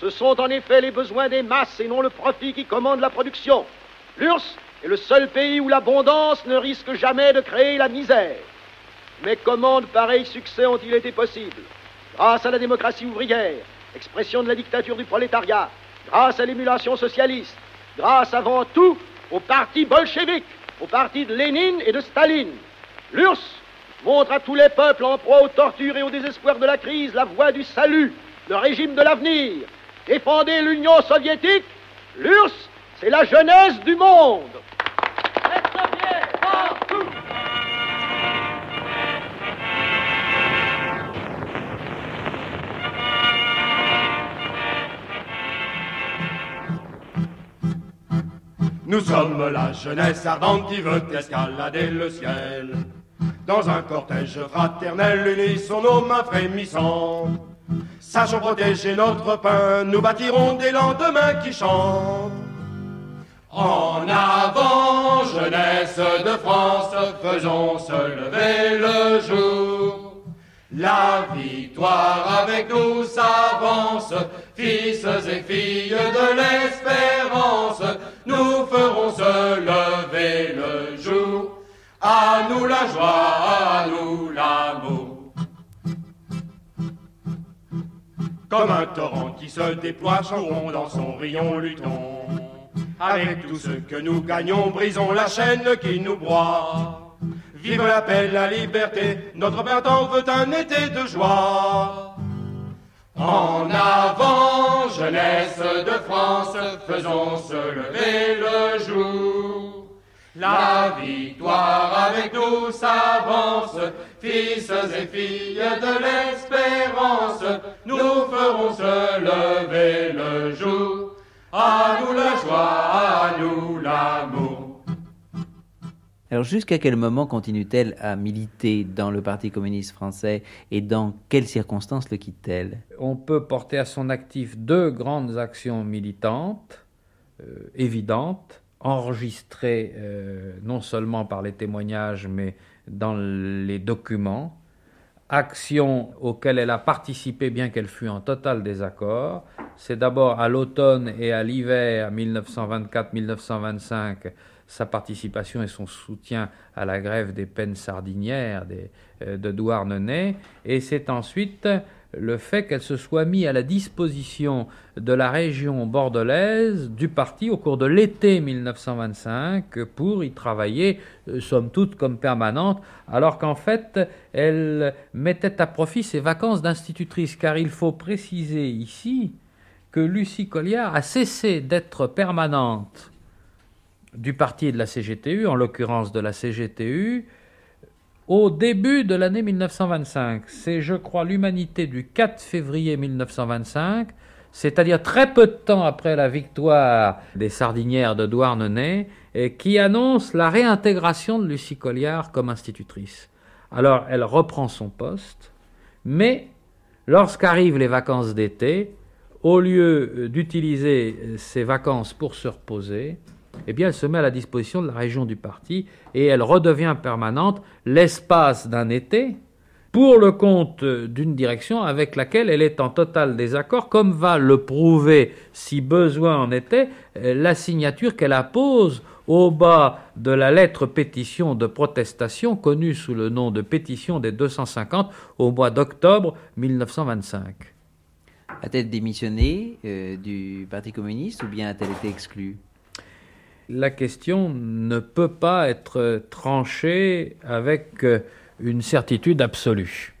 Ce sont en effet les besoins des masses et non le profit qui commande la production. L'URSS est le seul pays où l'abondance ne risque jamais de créer la misère. Mais comment de pareils succès ont-ils été possibles? Grâce à la démocratie ouvrière, expression de la dictature du prolétariat, grâce à l'émulation socialiste, grâce avant tout au parti bolchevique, au parti de Lénine et de Staline. L'URSS montre à tous les peuples en proie aux tortures et au désespoir de la crise la voie du salut, le régime de l'avenir. Défendez l'Union soviétique, l'URSS, c'est la jeunesse du monde. Nous sommes la jeunesse ardente qui veut escalader le ciel. Dans un cortège fraternel, unissons nos mains frémissantes. Sachons protéger notre pain, nous bâtirons des lendemains qui chantent. En avant, jeunesse de France, faisons se lever le jour. La victoire avec nous s'avance, fils et filles de l'espérance, nous ferons se lever le jour. À nous la joie, à nous l'amour. Comme un torrent qui se déploie, chantons dans son rayon, luttons. Avec tout ce que nous gagnons, brisons la chaîne qui nous broie. Vive la paix, la liberté, notre printemps veut un été de joie. En avant, jeunesse de France, faisons se lever le jour. La victoire avec nous s'avance, fils et filles de l'espérance, nous ferons se lever le jour. À nous la joie, à nous l'amour. Alors jusqu'à quel moment continue-t-elle à militer dans le Parti communiste français et dans quelles circonstances le quitte-t-elle? On peut porter à son actif deux grandes actions militantes euh, évidentes, enregistrées euh, non seulement par les témoignages mais dans les documents, action auxquelles elle a participé bien qu'elle fût en total désaccord. C'est d'abord à l'automne et à l'hiver 1924-1925 sa participation et son soutien à la grève des peines sardinières euh, de Douarnenez, et c'est ensuite le fait qu'elle se soit mise à la disposition de la région bordelaise du parti au cours de l'été 1925 pour y travailler, euh, somme toute, comme permanente, alors qu'en fait, elle mettait à profit ses vacances d'institutrice, car il faut préciser ici que Lucie Colliard a cessé d'être permanente du parti et de la CGTU, en l'occurrence de la CGTU, au début de l'année 1925. C'est, je crois, l'humanité du 4 février 1925, c'est-à-dire très peu de temps après la victoire des Sardinières de Douarnenez, qui annonce la réintégration de Lucie Colliard comme institutrice. Alors, elle reprend son poste, mais lorsqu'arrivent les vacances d'été, au lieu d'utiliser ces vacances pour se reposer, eh bien, elle se met à la disposition de la région du parti et elle redevient permanente l'espace d'un été pour le compte d'une direction avec laquelle elle est en total désaccord, comme va le prouver, si besoin en était, la signature qu'elle appose au bas de la lettre pétition de protestation connue sous le nom de pétition des 250 au mois d'octobre 1925. A-t-elle démissionné euh, du Parti communiste ou bien a-t-elle été exclue? La question ne peut pas être tranchée avec euh, une certitude absolue.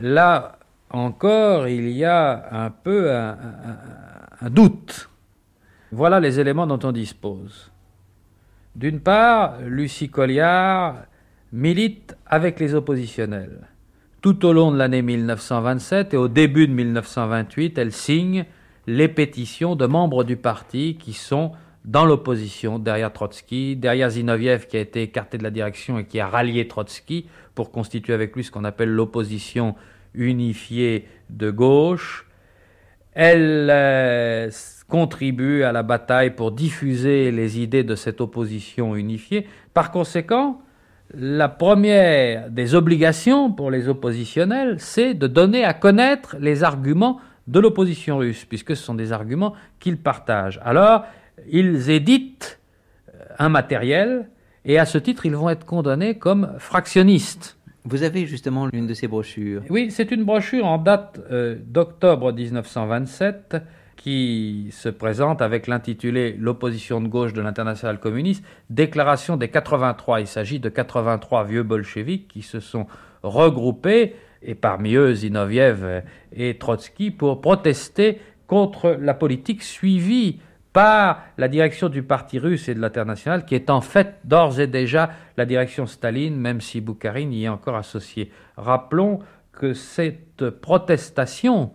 Là encore, il y a un peu un, doute. Voilà les éléments dont on dispose. D'une part, Lucie Colliard milite avec les oppositionnels. Tout au long de l'année 1927 et au début de 1928, elle signe les pétitions de membres du parti qui sont dans l'opposition, derrière Trotsky, derrière Zinoviev qui a été écarté de la direction et qui a rallié Trotsky pour constituer avec lui ce qu'on appelle l'opposition unifiée de gauche. Elle euh, contribue à la bataille pour diffuser les idées de cette opposition unifiée. Par conséquent, la première des obligations pour les oppositionnels, c'est de donner à connaître les arguments de l'opposition russe, puisque ce sont des arguments qu'ils partagent. Alors, ils éditent euh, un matériel et à ce titre, ils vont être condamnés comme fractionnistes. Vous avez justement l'une de ces brochures. Oui, c'est une brochure en date euh, d'octobre 1927 qui se présente avec l'intitulé L'opposition de gauche de l'international communiste, déclaration des 83. Il s'agit de 83 vieux bolcheviks qui se sont regroupés, et parmi eux Zinoviev et Trotsky, pour protester contre la politique suivie par la direction du parti russe et de l'international, qui est en fait d'ores et déjà la direction Staline, même si Boukharine y est encore associé. Rappelons que cette protestation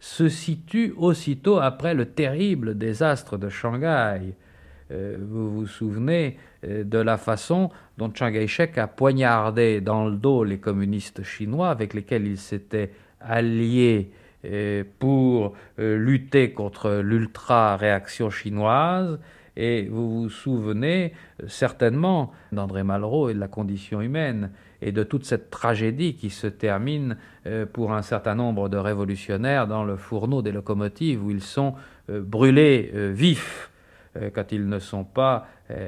se situe aussitôt après le terrible désastre de Shanghai. Euh, vous vous souvenez euh, de la façon dont Chiang Kai-shek a poignardé dans le dos les communistes chinois avec lesquels il s'était allié pour euh, lutter contre l'ultra-réaction chinoise. Et vous vous souvenez euh, certainement d'André Malraux et de la condition humaine et de toute cette tragédie qui se termine euh, pour un certain nombre de révolutionnaires dans le fourneau des locomotives où ils sont brûlés vifs quand ils ne sont pas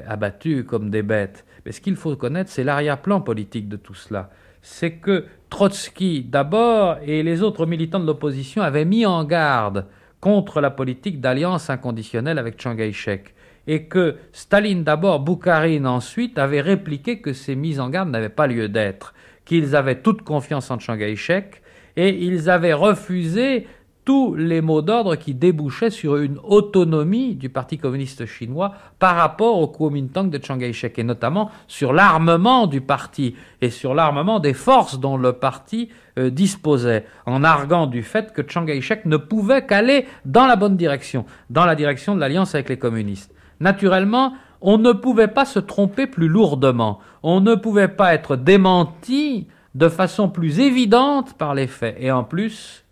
abattus comme des bêtes. Mais ce qu'il faut connaître, c'est l'arrière-plan politique de tout cela c'est que Trotsky d'abord et les autres militants de l'opposition avaient mis en garde contre la politique d'alliance inconditionnelle avec Chiang Kai-shek et que Staline d'abord, Boukharine ensuite avaient répliqué que ces mises en garde n'avaient pas lieu d'être, qu'ils avaient toute confiance en Chiang Kai-shek et ils avaient refusé tous les mots d'ordre qui débouchaient sur une autonomie du Parti communiste chinois par rapport au Kuomintang de Chiang Kai-shek, et notamment sur l'armement du parti et sur l'armement des forces dont le parti euh, disposait, en arguant du fait que Chiang Kai-shek ne pouvait qu'aller dans la bonne direction, dans la direction de l'alliance avec les communistes. Naturellement, on ne pouvait pas se tromper plus lourdement, on ne pouvait pas être démenti de façon plus évidente par les faits, et en plus,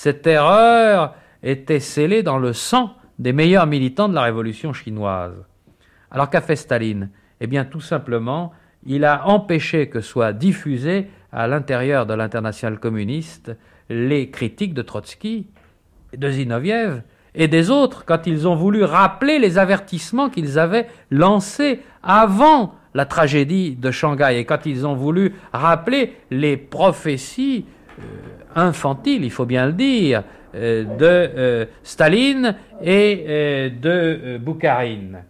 cette erreur était scellée dans le sang des meilleurs militants de la révolution chinoise. Alors qu'a fait Staline? Eh bien tout simplement, il a empêché que soient diffusées à l'intérieur de l'international communiste les critiques de Trotsky, de Zinoviev et des autres quand ils ont voulu rappeler les avertissements qu'ils avaient lancés avant la tragédie de Shanghai et quand ils ont voulu rappeler les prophéties euh, infantiles, il faut bien le dire, euh, de euh, Staline et de Boukharine.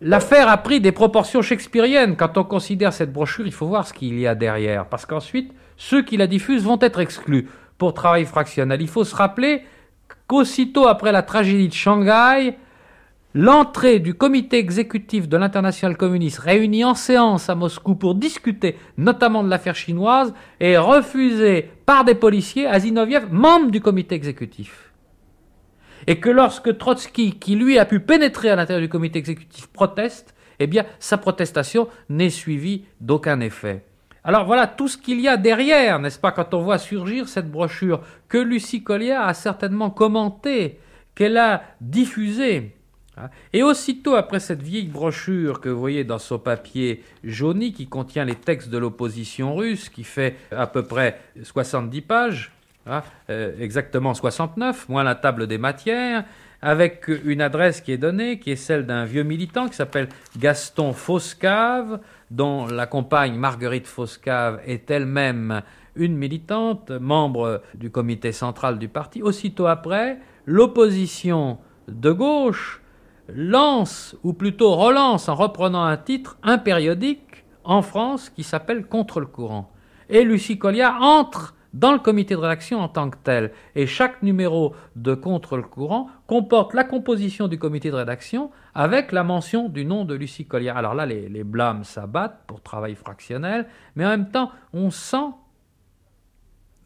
L'affaire a pris des proportions shakespeariennes. Quand on considère cette brochure, il faut voir ce qu'il y a derrière, parce qu'ensuite, ceux qui la diffusent vont être exclus pour travail fractionnel. Il faut se rappeler qu'aussitôt après la tragédie de Shanghai, l'entrée du comité exécutif de l'international communiste réuni en séance à Moscou pour discuter notamment de l'affaire chinoise est refusée par des policiers à Zinoviev, membre du comité exécutif. Et que lorsque Trotsky, qui lui a pu pénétrer à l'intérieur du comité exécutif, proteste, eh bien sa protestation n'est suivie d'aucun effet. Alors voilà tout ce qu'il y a derrière, n'est-ce pas, quand on voit surgir cette brochure que Lucie Collier a certainement commentée, qu'elle a diffusée. Hein. Et aussitôt après cette vieille brochure que vous voyez dans son papier jauni qui contient les textes de l'opposition russe, qui fait à peu près 70 pages, hein, euh, exactement 69, moins la table des matières, avec une adresse qui est donnée, qui est celle d'un vieux militant qui s'appelle Gaston Foscave, dont la compagne Marguerite Foscave est elle-même une militante, membre du comité central du parti. Aussitôt après, l'opposition de gauche lance, ou plutôt relance en reprenant un titre, un périodique en France qui s'appelle Contre le courant. Et Lucie Colliard entre dans le comité de rédaction en tant que tel. Et chaque numéro de Contre le courant comporte la composition du comité de rédaction avec la mention du nom de Lucie Colliard. Alors là, les, les blâmes s'abattent pour travail fractionnel, mais en même temps, on sent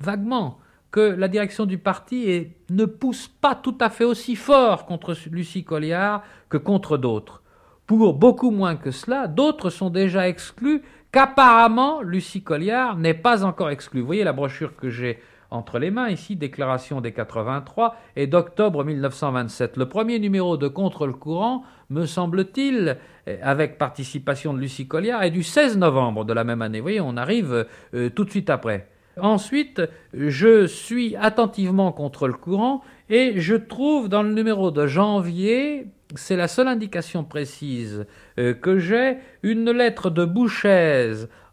vaguement que la direction du parti ne pousse pas tout à fait aussi fort contre Lucie Colliard que contre d'autres. Pour beaucoup moins que cela, d'autres sont déjà exclus qu'apparemment Lucie Colliard n'est pas encore exclue. Vous voyez la brochure que j'ai entre les mains ici, Déclaration des 83 et d'octobre 1927. Le premier numéro de Contre le courant, me semble-t-il, avec participation de Lucie Colliard, est du 16 novembre de la même année. Vous voyez, on arrive euh, tout de suite après. Ensuite, je suis attentivement contre le courant et je trouve dans le numéro de janvier c'est la seule indication précise euh, que j'ai, une lettre de Bouchez,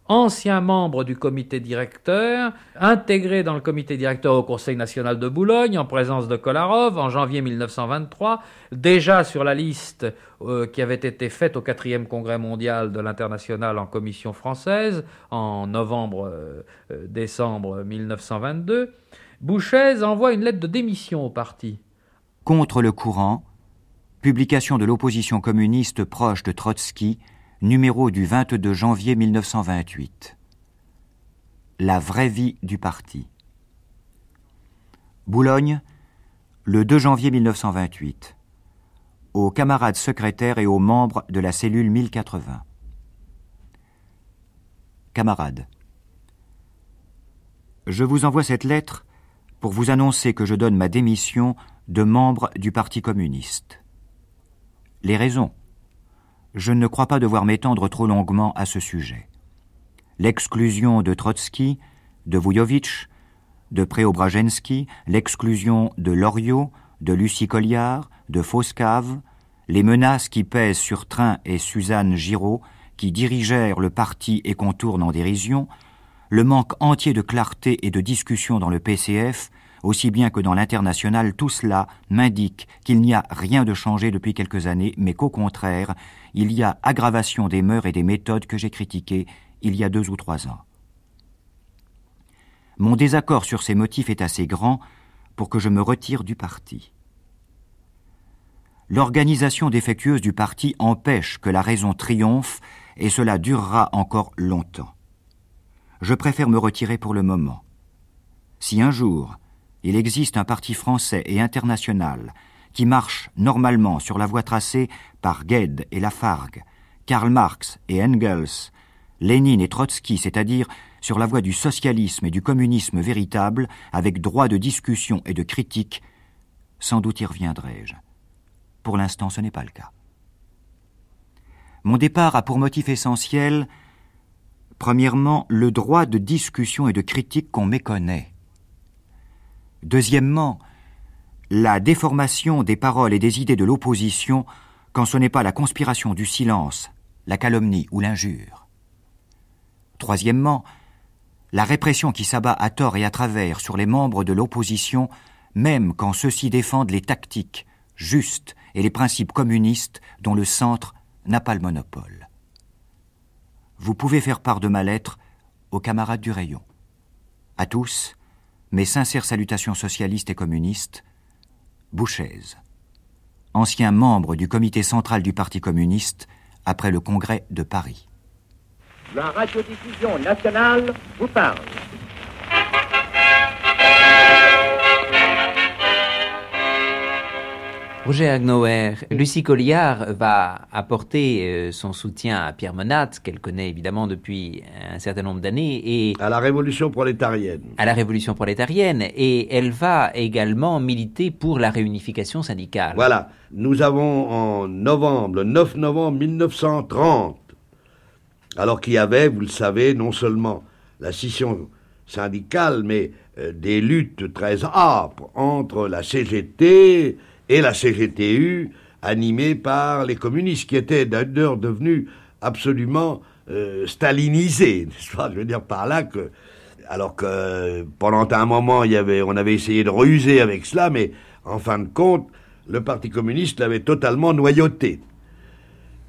ancien membre du comité directeur, intégré dans le comité directeur au Conseil national de Boulogne en présence de Kolarov en janvier 1923, déjà sur la liste euh, qui avait été faite au quatrième congrès mondial de l'international en commission française en novembre-décembre euh, 1922, Bouchez envoie une lettre de démission au parti. Contre le courant, publication de l'opposition communiste proche de Trotsky, numéro du 22 janvier 1928. La vraie vie du parti. Boulogne, le 2 janvier 1928. Aux camarades secrétaires et aux membres de la cellule 1080. Camarades. Je vous envoie cette lettre pour vous annoncer que je donne ma démission de membre du Parti communiste les raisons. Je ne crois pas devoir m'étendre trop longuement à ce sujet. L'exclusion de Trotsky, de Vujovic, de Preobrazhensky, l'exclusion de Loriot, de Lucie Colliard, de Foscave, les menaces qui pèsent sur Train et Suzanne Giraud, qui dirigèrent le parti et contournent en dérision, le manque entier de clarté et de discussion dans le PCF aussi bien que dans l'international, tout cela m'indique qu'il n'y a rien de changé depuis quelques années, mais qu'au contraire, il y a aggravation des mœurs et des méthodes que j'ai critiquées il y a deux ou trois ans. Mon désaccord sur ces motifs est assez grand pour que je me retire du parti. L'organisation défectueuse du parti empêche que la raison triomphe et cela durera encore longtemps. Je préfère me retirer pour le moment. Si un jour il existe un parti français et international qui marche normalement sur la voie tracée par Gued et Lafargue, Karl Marx et Engels, Lénine et Trotsky, c'est-à-dire sur la voie du socialisme et du communisme véritable, avec droit de discussion et de critique, sans doute y reviendrai-je. Pour l'instant, ce n'est pas le cas. Mon départ a pour motif essentiel Premièrement, le droit de discussion et de critique qu'on méconnaît. Deuxièmement, la déformation des paroles et des idées de l'opposition quand ce n'est pas la conspiration du silence, la calomnie ou l'injure. Troisièmement, la répression qui s'abat à tort et à travers sur les membres de l'opposition, même quand ceux-ci défendent les tactiques justes et les principes communistes dont le centre n'a pas le monopole. Vous pouvez faire part de ma lettre aux camarades du rayon. À tous, mes sincères salutations socialistes et communistes, Bouchez, ancien membre du comité central du Parti communiste après le congrès de Paris. La radiodiffusion nationale vous parle. Roger Agnauer, Lucie Colliard va apporter euh, son soutien à Pierre Monat, qu'elle connaît évidemment depuis un certain nombre d'années, et à la révolution prolétarienne. À la révolution prolétarienne, et elle va également militer pour la réunification syndicale. Voilà, nous avons en novembre, le 9 novembre 1930, alors qu'il y avait, vous le savez, non seulement la scission syndicale, mais euh, des luttes très âpres entre la CGT, et la CGTU, animée par les communistes, qui étaient d'ailleurs devenus absolument euh, stalinisés, Je veux dire par là que, alors que pendant un moment, on avait essayé de ruser avec cela, mais en fin de compte, le Parti communiste l'avait totalement noyauté.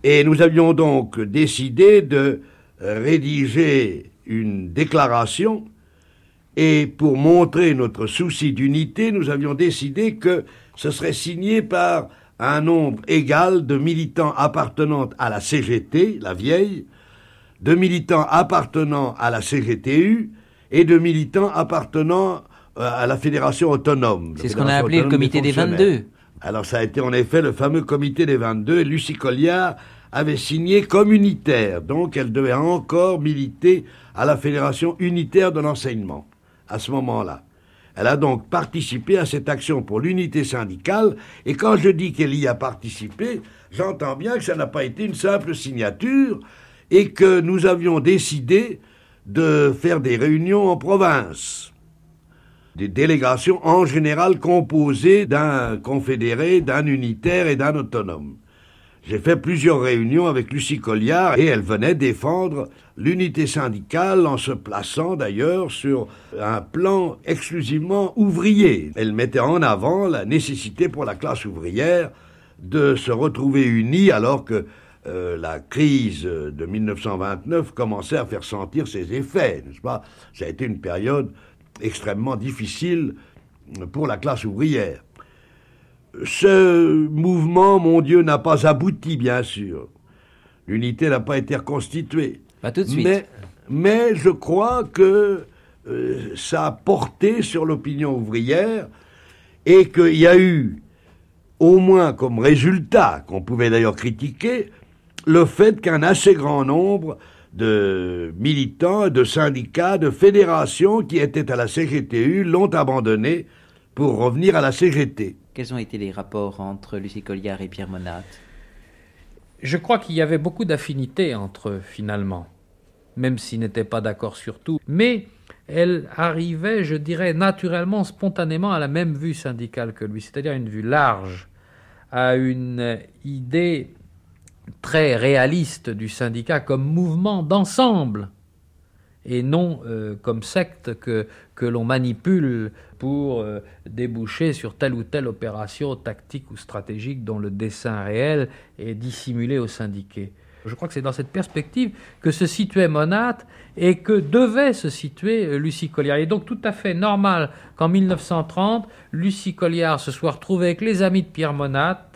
Et nous avions donc décidé de rédiger une déclaration et pour montrer notre souci d'unité, nous avions décidé que ce serait signé par un nombre égal de militants appartenant à la CGT, la vieille, de militants appartenant à la CGTU et de militants appartenant euh, à la Fédération autonome. C'est ce qu'on a appelé le comité des, 22. Alors ça a été en effet le fameux comité des 22 et Lucie Colliard avait signé communitaire, donc elle devait encore militer à la Fédération unitaire de l'enseignement à ce moment-là. Elle a donc participé à cette action pour l'unité syndicale, et quand je dis qu'elle y a participé, j'entends bien que ça n'a pas été une simple signature, et que nous avions décidé de faire des réunions en province. Des délégations en général composées d'un confédéré, d'un unitaire et d'un autonome. J'ai fait plusieurs réunions avec Lucie Colliard et elle venait défendre l'unité syndicale en se plaçant d'ailleurs sur un plan exclusivement ouvrier. Elle mettait en avant la nécessité pour la classe ouvrière de se retrouver unie alors que euh, la crise de 1929 commençait à faire sentir ses effets, n'est-ce pas? Ça a été une période extrêmement difficile pour la classe ouvrière. Ce mouvement, mon Dieu, n'a pas abouti, bien sûr. L'unité n'a pas été reconstituée. Pas tout de suite. Mais, mais je crois que euh, ça a porté sur l'opinion ouvrière et qu'il y a eu, au moins comme résultat, qu'on pouvait d'ailleurs critiquer, le fait qu'un assez grand nombre de militants, de syndicats, de fédérations qui étaient à la CGTU l'ont abandonné pour revenir à la CGT. Quels ont été les rapports entre Lucie Colliard et Pierre Monat? Je crois qu'il y avait beaucoup d'affinités entre eux, finalement, même s'ils n'étaient pas d'accord sur tout. Mais elle arrivait, je dirais, naturellement, spontanément à la même vue syndicale que lui, c'est-à-dire une vue large, à une idée très réaliste du syndicat comme mouvement d'ensemble et non euh, comme secte que, l'on manipule pour euh, déboucher sur telle ou telle opération tactique ou stratégique dont le dessin réel est dissimulé au syndiqué. Je crois que c'est dans cette perspective que se situait Monat et que devait se situer euh, Lucie Colliard. Il est donc tout à fait normal qu'en 1930, Lucie Colliard se soit retrouvée avec les amis de Pierre Monat,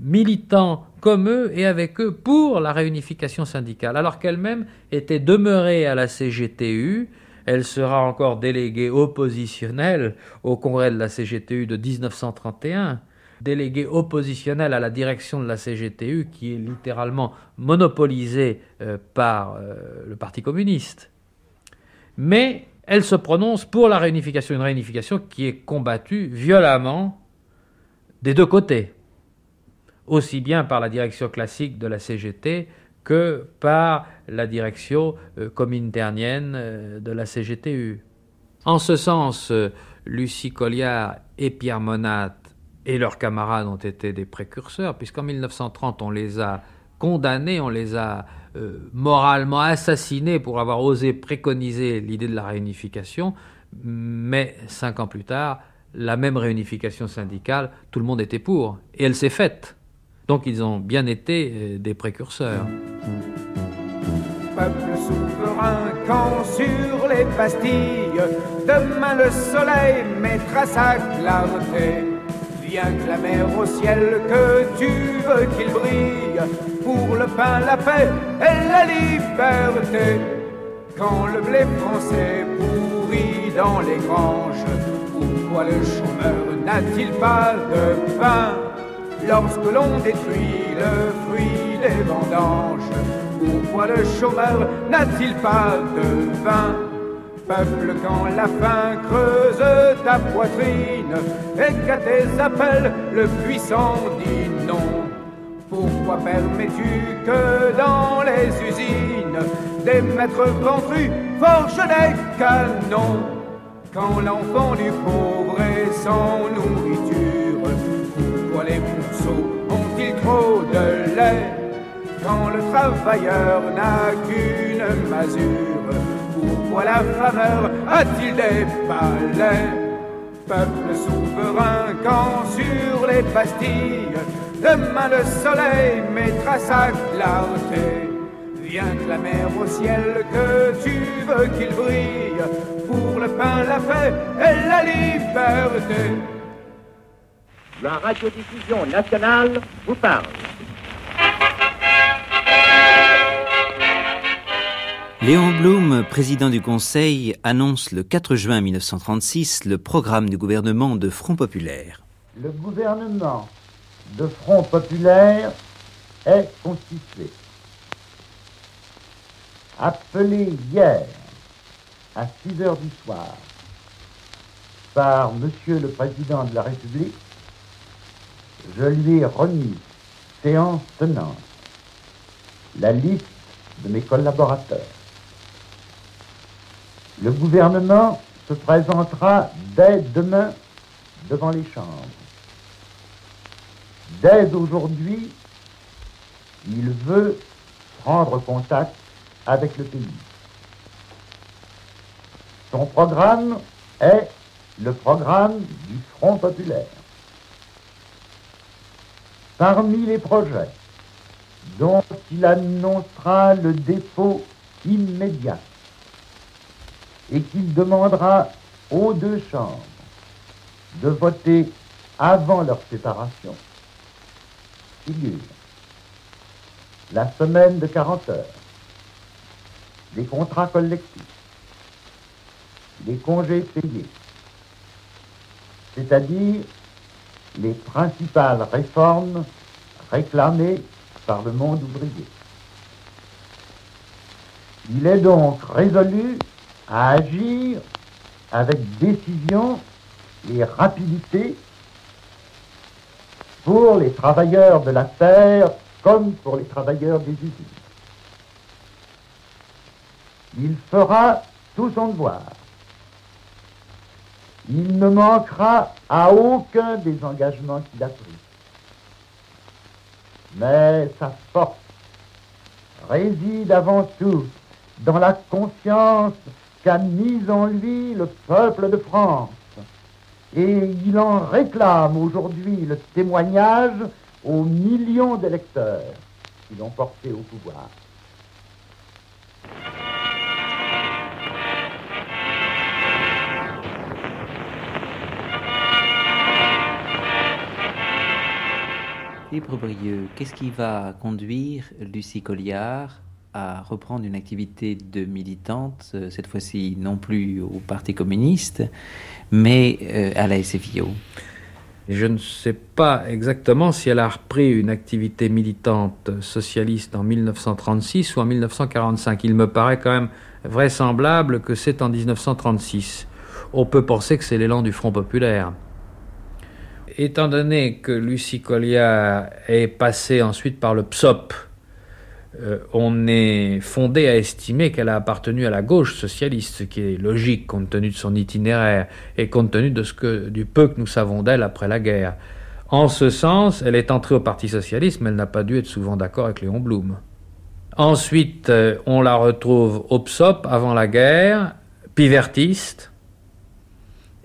militants comme eux et avec eux pour la réunification syndicale, alors qu'elle-même était demeurée à la CGTU, elle sera encore déléguée oppositionnelle au congrès de la CGTU de 1931, déléguée oppositionnelle à la direction de la CGTU qui est littéralement monopolisée euh, par euh, le Parti communiste. Mais elle se prononce pour la réunification, une réunification qui est combattue violemment des deux côtés, aussi bien par la direction classique de la CGT que par la direction euh, euh, de la CGTU. En ce sens, Lucie Colliard et Pierre Monat et leurs camarades ont été des précurseurs, puisqu'en 1930, on les a condamnés, on les a moralement assassinés pour avoir osé préconiser l'idée de la réunification, mais cinq ans plus tard, la même réunification syndicale, tout le monde était pour, et elle s'est faite. Donc ils ont bien été des précurseurs demain le soleil mettra sa clarté. Viens clamer au ciel que tu veux qu'il brille. Pour le pain, la paix et la liberté. Quand le blé français pourrit dans les granges, pourquoi le chômeur n'a-t-il pas de pain? Lorsque l'on détruit le fruit des vendanges pourquoi le chômeur n'a-t-il pas de vin? Peuple, quand la faim creuse ta poitrine et qu'à tes appels le puissant dit non, pourquoi permets-tu que dans les usines des maîtres ventrus forgent des canons? Quand l'enfant du pauvre est sans nourriture, pourquoi les pourceaux ont-ils trop de lait? Quand le travailleur n'a qu'une masure, la faveur a-t-il des palais? Peuple souverain, quand sur les Bastilles, demain le soleil mettra sa clarté, viens clamer au ciel que tu veux qu'il brille pour le pain, la paix et la liberté. La radiodiffusion nationale vous parle. Léon Blum, président du Conseil, annonce le 4 juin 1936 le programme du gouvernement de Front Populaire. Le gouvernement de Front Populaire est constitué. Appelé hier à 6 heures du soir par Monsieur le Président de la République, je lui ai remis, séance tenante, la liste de mes collaborateurs. Le gouvernement se présentera dès demain devant les chambres. Dès aujourd'hui, il veut prendre contact avec le pays. Son programme est le programme du Front populaire. Parmi les projets dont il annoncera le dépôt immédiat et qu'il demandera aux deux chambres de voter avant leur séparation, figure. La semaine de 40 heures, les contrats collectifs, les congés payés, c'est-à-dire les principales réformes réclamées par le monde ouvrier. Il est donc résolu à agir avec décision et rapidité pour les travailleurs de la terre comme pour les travailleurs des usines. Il fera tout son devoir. Il ne manquera à aucun des engagements qu'il a pris. Mais sa force réside avant tout dans la confiance qu'a mis en lui le peuple de France. Et il en réclame aujourd'hui le témoignage aux millions d'électeurs qui l'ont porté au pouvoir. Libre Brieux, qu'est-ce qui va conduire Lucie Colliard à reprendre une activité de militante, euh, cette fois-ci non plus au Parti communiste, mais euh, à la SFIO. Je ne sais pas exactement si elle a repris une activité militante socialiste en 1936 ou en 1945. Il me paraît quand même vraisemblable que c'est en 1936. On peut penser que c'est l'élan du Front populaire. Étant donné que Lucie Colliard est passée ensuite par le PSOP, euh, on est fondé à estimer qu'elle a appartenu à la gauche socialiste, ce qui est logique compte tenu de son itinéraire et compte tenu de ce que, du peu que nous savons d'elle après la guerre. En ce sens, elle est entrée au Parti socialiste, mais elle n'a pas dû être souvent d'accord avec Léon Blum. Ensuite, euh, on la retrouve au PSOP avant la guerre, pivertiste,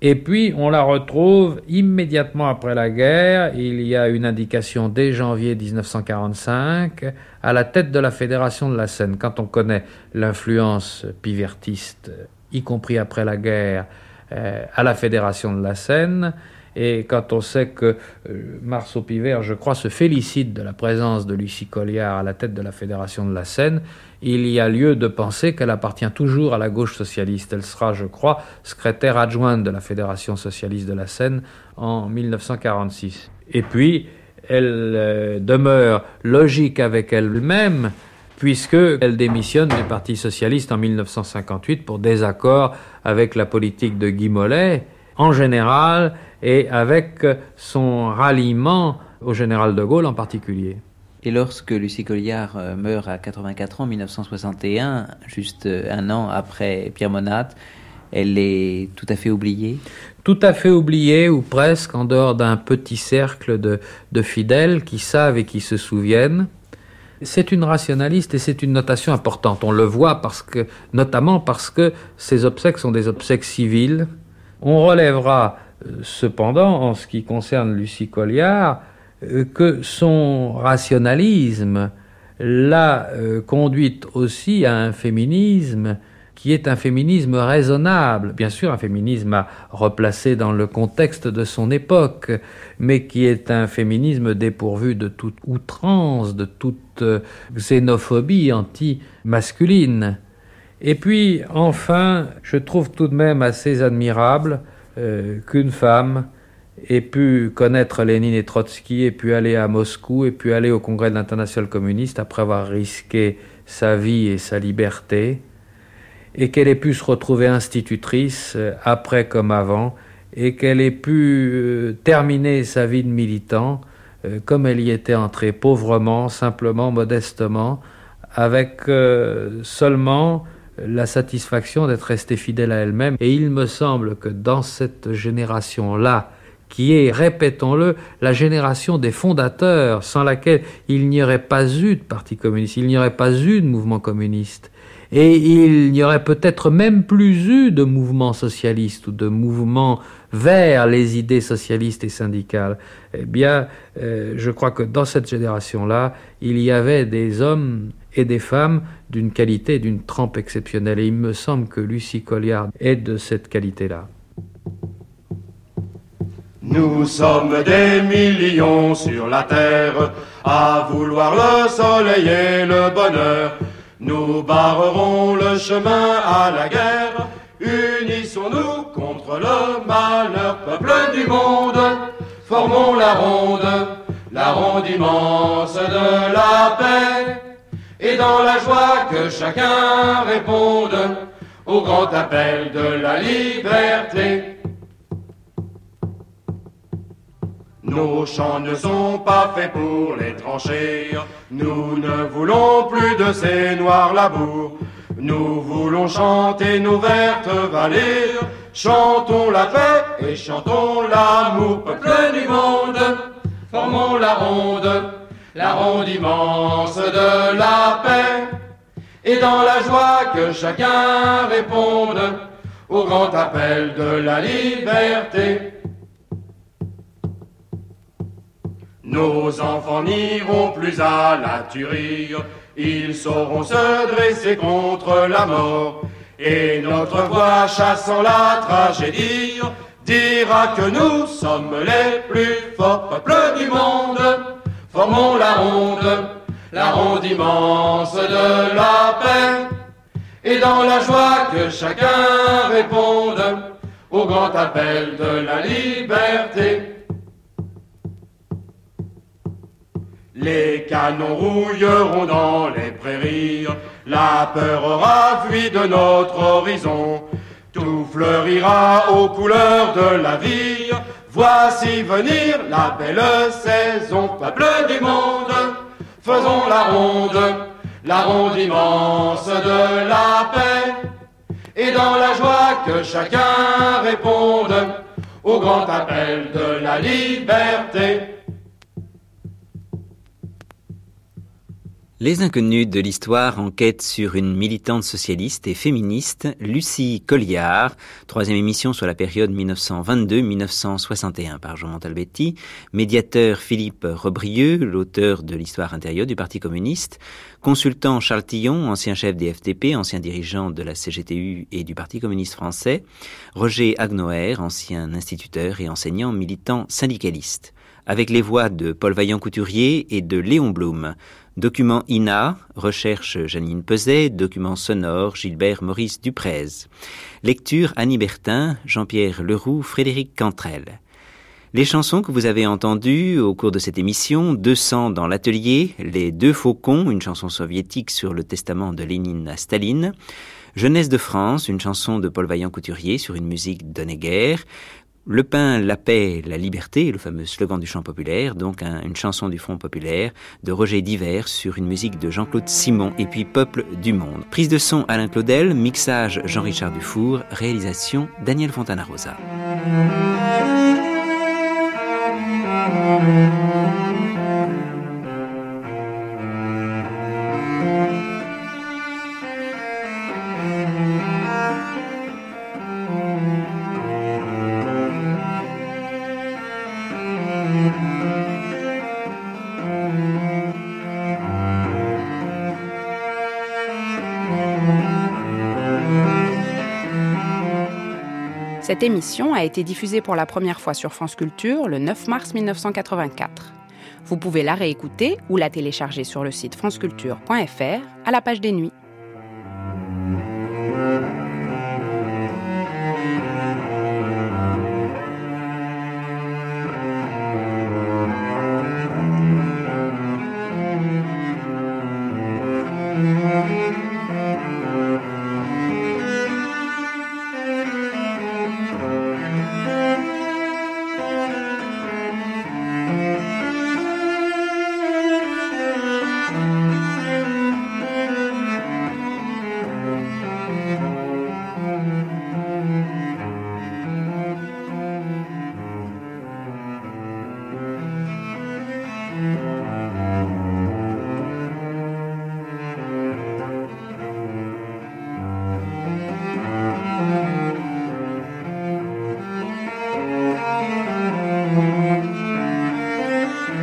et puis, on la retrouve immédiatement après la guerre. Il y a une indication dès janvier 1945 à la tête de la Fédération de la Seine. Quand on connaît l'influence pivertiste, y compris après la guerre, euh, à la Fédération de la Seine, et quand on sait que euh, Marceau Pivert, je crois, se félicite de la présence de Lucie Colliard à la tête de la Fédération de la Seine, il y a lieu de penser qu'elle appartient toujours à la gauche socialiste. Elle sera, je crois, secrétaire adjointe de la Fédération socialiste de la Seine en 1946. Et puis, elle euh, demeure logique avec elle-même, puisqu'elle démissionne du Parti socialiste en 1958 pour désaccord avec la politique de Guy Mollet, en général, et avec son ralliement au général de Gaulle en particulier. Et lorsque Lucie Colliard euh, meurt à 84 ans, 1961, juste euh, un an après Pierre Monat, elle est tout à fait oubliée? Tout à fait oubliée, ou presque, en dehors d'un petit cercle de, fidèles qui savent et qui se souviennent. C'est une rationaliste et c'est une notation importante. On le voit parce que, notamment parce que ces obsèques sont des obsèques civiles. On relèvera euh, cependant, en ce qui concerne Lucie Colliard, que son rationalisme l'a euh, conduite aussi à un féminisme qui est un féminisme raisonnable, bien sûr un féminisme à replacer dans le contexte de son époque, mais qui est un féminisme dépourvu de toute outrance, de toute euh, xénophobie anti-masculine. Et puis enfin, je trouve tout de même assez admirable qu'une femme et pu connaître Lénine et Trotsky, et puis aller à Moscou, et puis aller au Congrès de l'Internationale communiste après avoir risqué sa vie et sa liberté, et qu'elle ait pu se retrouver institutrice euh, après comme avant, et qu'elle ait pu euh, terminer sa vie de militant euh, comme elle y était entrée, pauvrement, simplement, modestement, avec seulement la satisfaction d'être restée fidèle à elle-même. Et il me semble que dans cette génération-là, qui est, répétons-le, la génération des fondateurs, sans laquelle il n'y aurait pas eu de parti communiste, il n'y aurait pas eu de mouvement communiste. Et il n'y aurait peut-être même plus eu de mouvement socialiste ou de mouvement vers les idées socialistes et syndicales. Eh bien, euh, je crois que dans cette génération-là, il y avait des hommes et des femmes d'une qualité, d'une trempe exceptionnelle. Et il me semble que Lucie Colliard est de cette qualité-là. Nous sommes des millions sur la terre à vouloir le soleil et le bonheur. Nous barrerons le chemin à la guerre. Unissons-nous contre le malheur, peuple du monde. Formons la ronde, la ronde immense de la paix. Et dans la joie que chacun réponde au grand appel de la liberté. Nos chants ne sont pas faits pour les tranchées. Nous ne voulons plus de ces noirs labours. Nous voulons chanter nos vertes vallées. Chantons la paix et chantons l'amour, peuple du monde. Formons la ronde, la ronde immense de la paix. Et dans la joie que chacun réponde au grand appel de la liberté. Nos enfants n'iront plus à la tuerie, ils sauront se dresser contre la mort. Et notre voix chassant la tragédie dira que nous sommes les plus forts peuples du monde. Formons la ronde, la ronde immense de la paix. Et dans la joie que chacun réponde au grand appel de la liberté. Les canons rouilleront dans les prairies, la peur aura fui de notre horizon. Tout fleurira aux couleurs de la vie. Voici venir la belle saison, peuple du monde. Faisons la ronde, la ronde immense de la paix, et dans la joie que chacun réponde au grand appel de la liberté. Les inconnus de l'histoire enquêtent sur une militante socialiste et féministe, Lucie Colliard, troisième émission sur la période 1922-1961 par Jean Montalbetti, médiateur Philippe Rebrieux, l'auteur de l'histoire intérieure du Parti communiste, consultant Charles Tillon, ancien chef des FTP, ancien dirigeant de la CGTU et du Parti communiste français, Roger Agnoer, ancien instituteur et enseignant militant syndicaliste, avec les voix de Paul Vaillant-Couturier et de Léon Blum, Document INA, recherche Janine Peset, document sonore Gilbert Maurice Duprez. Lecture Annie Bertin, Jean-Pierre Leroux, Frédéric Cantrel. Les chansons que vous avez entendues au cours de cette émission, 200 dans l'atelier, Les deux faucons, une chanson soviétique sur le testament de Lénine à Staline, Jeunesse de France, une chanson de Paul Vaillant-Couturier sur une musique d'Honegger, le pain, la paix, la liberté, le fameux slogan du chant populaire, donc une chanson du Front populaire de Roger Divers sur une musique de Jean-Claude Simon et puis Peuple du Monde. Prise de son Alain Claudel, mixage Jean-Richard Dufour, réalisation Daniel Fontana Rosa. Cette émission a été diffusée pour la première fois sur France Culture le 9 mars 1984. Vous pouvez la réécouter ou la télécharger sur le site franceculture.fr à la page des nuits.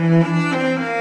Música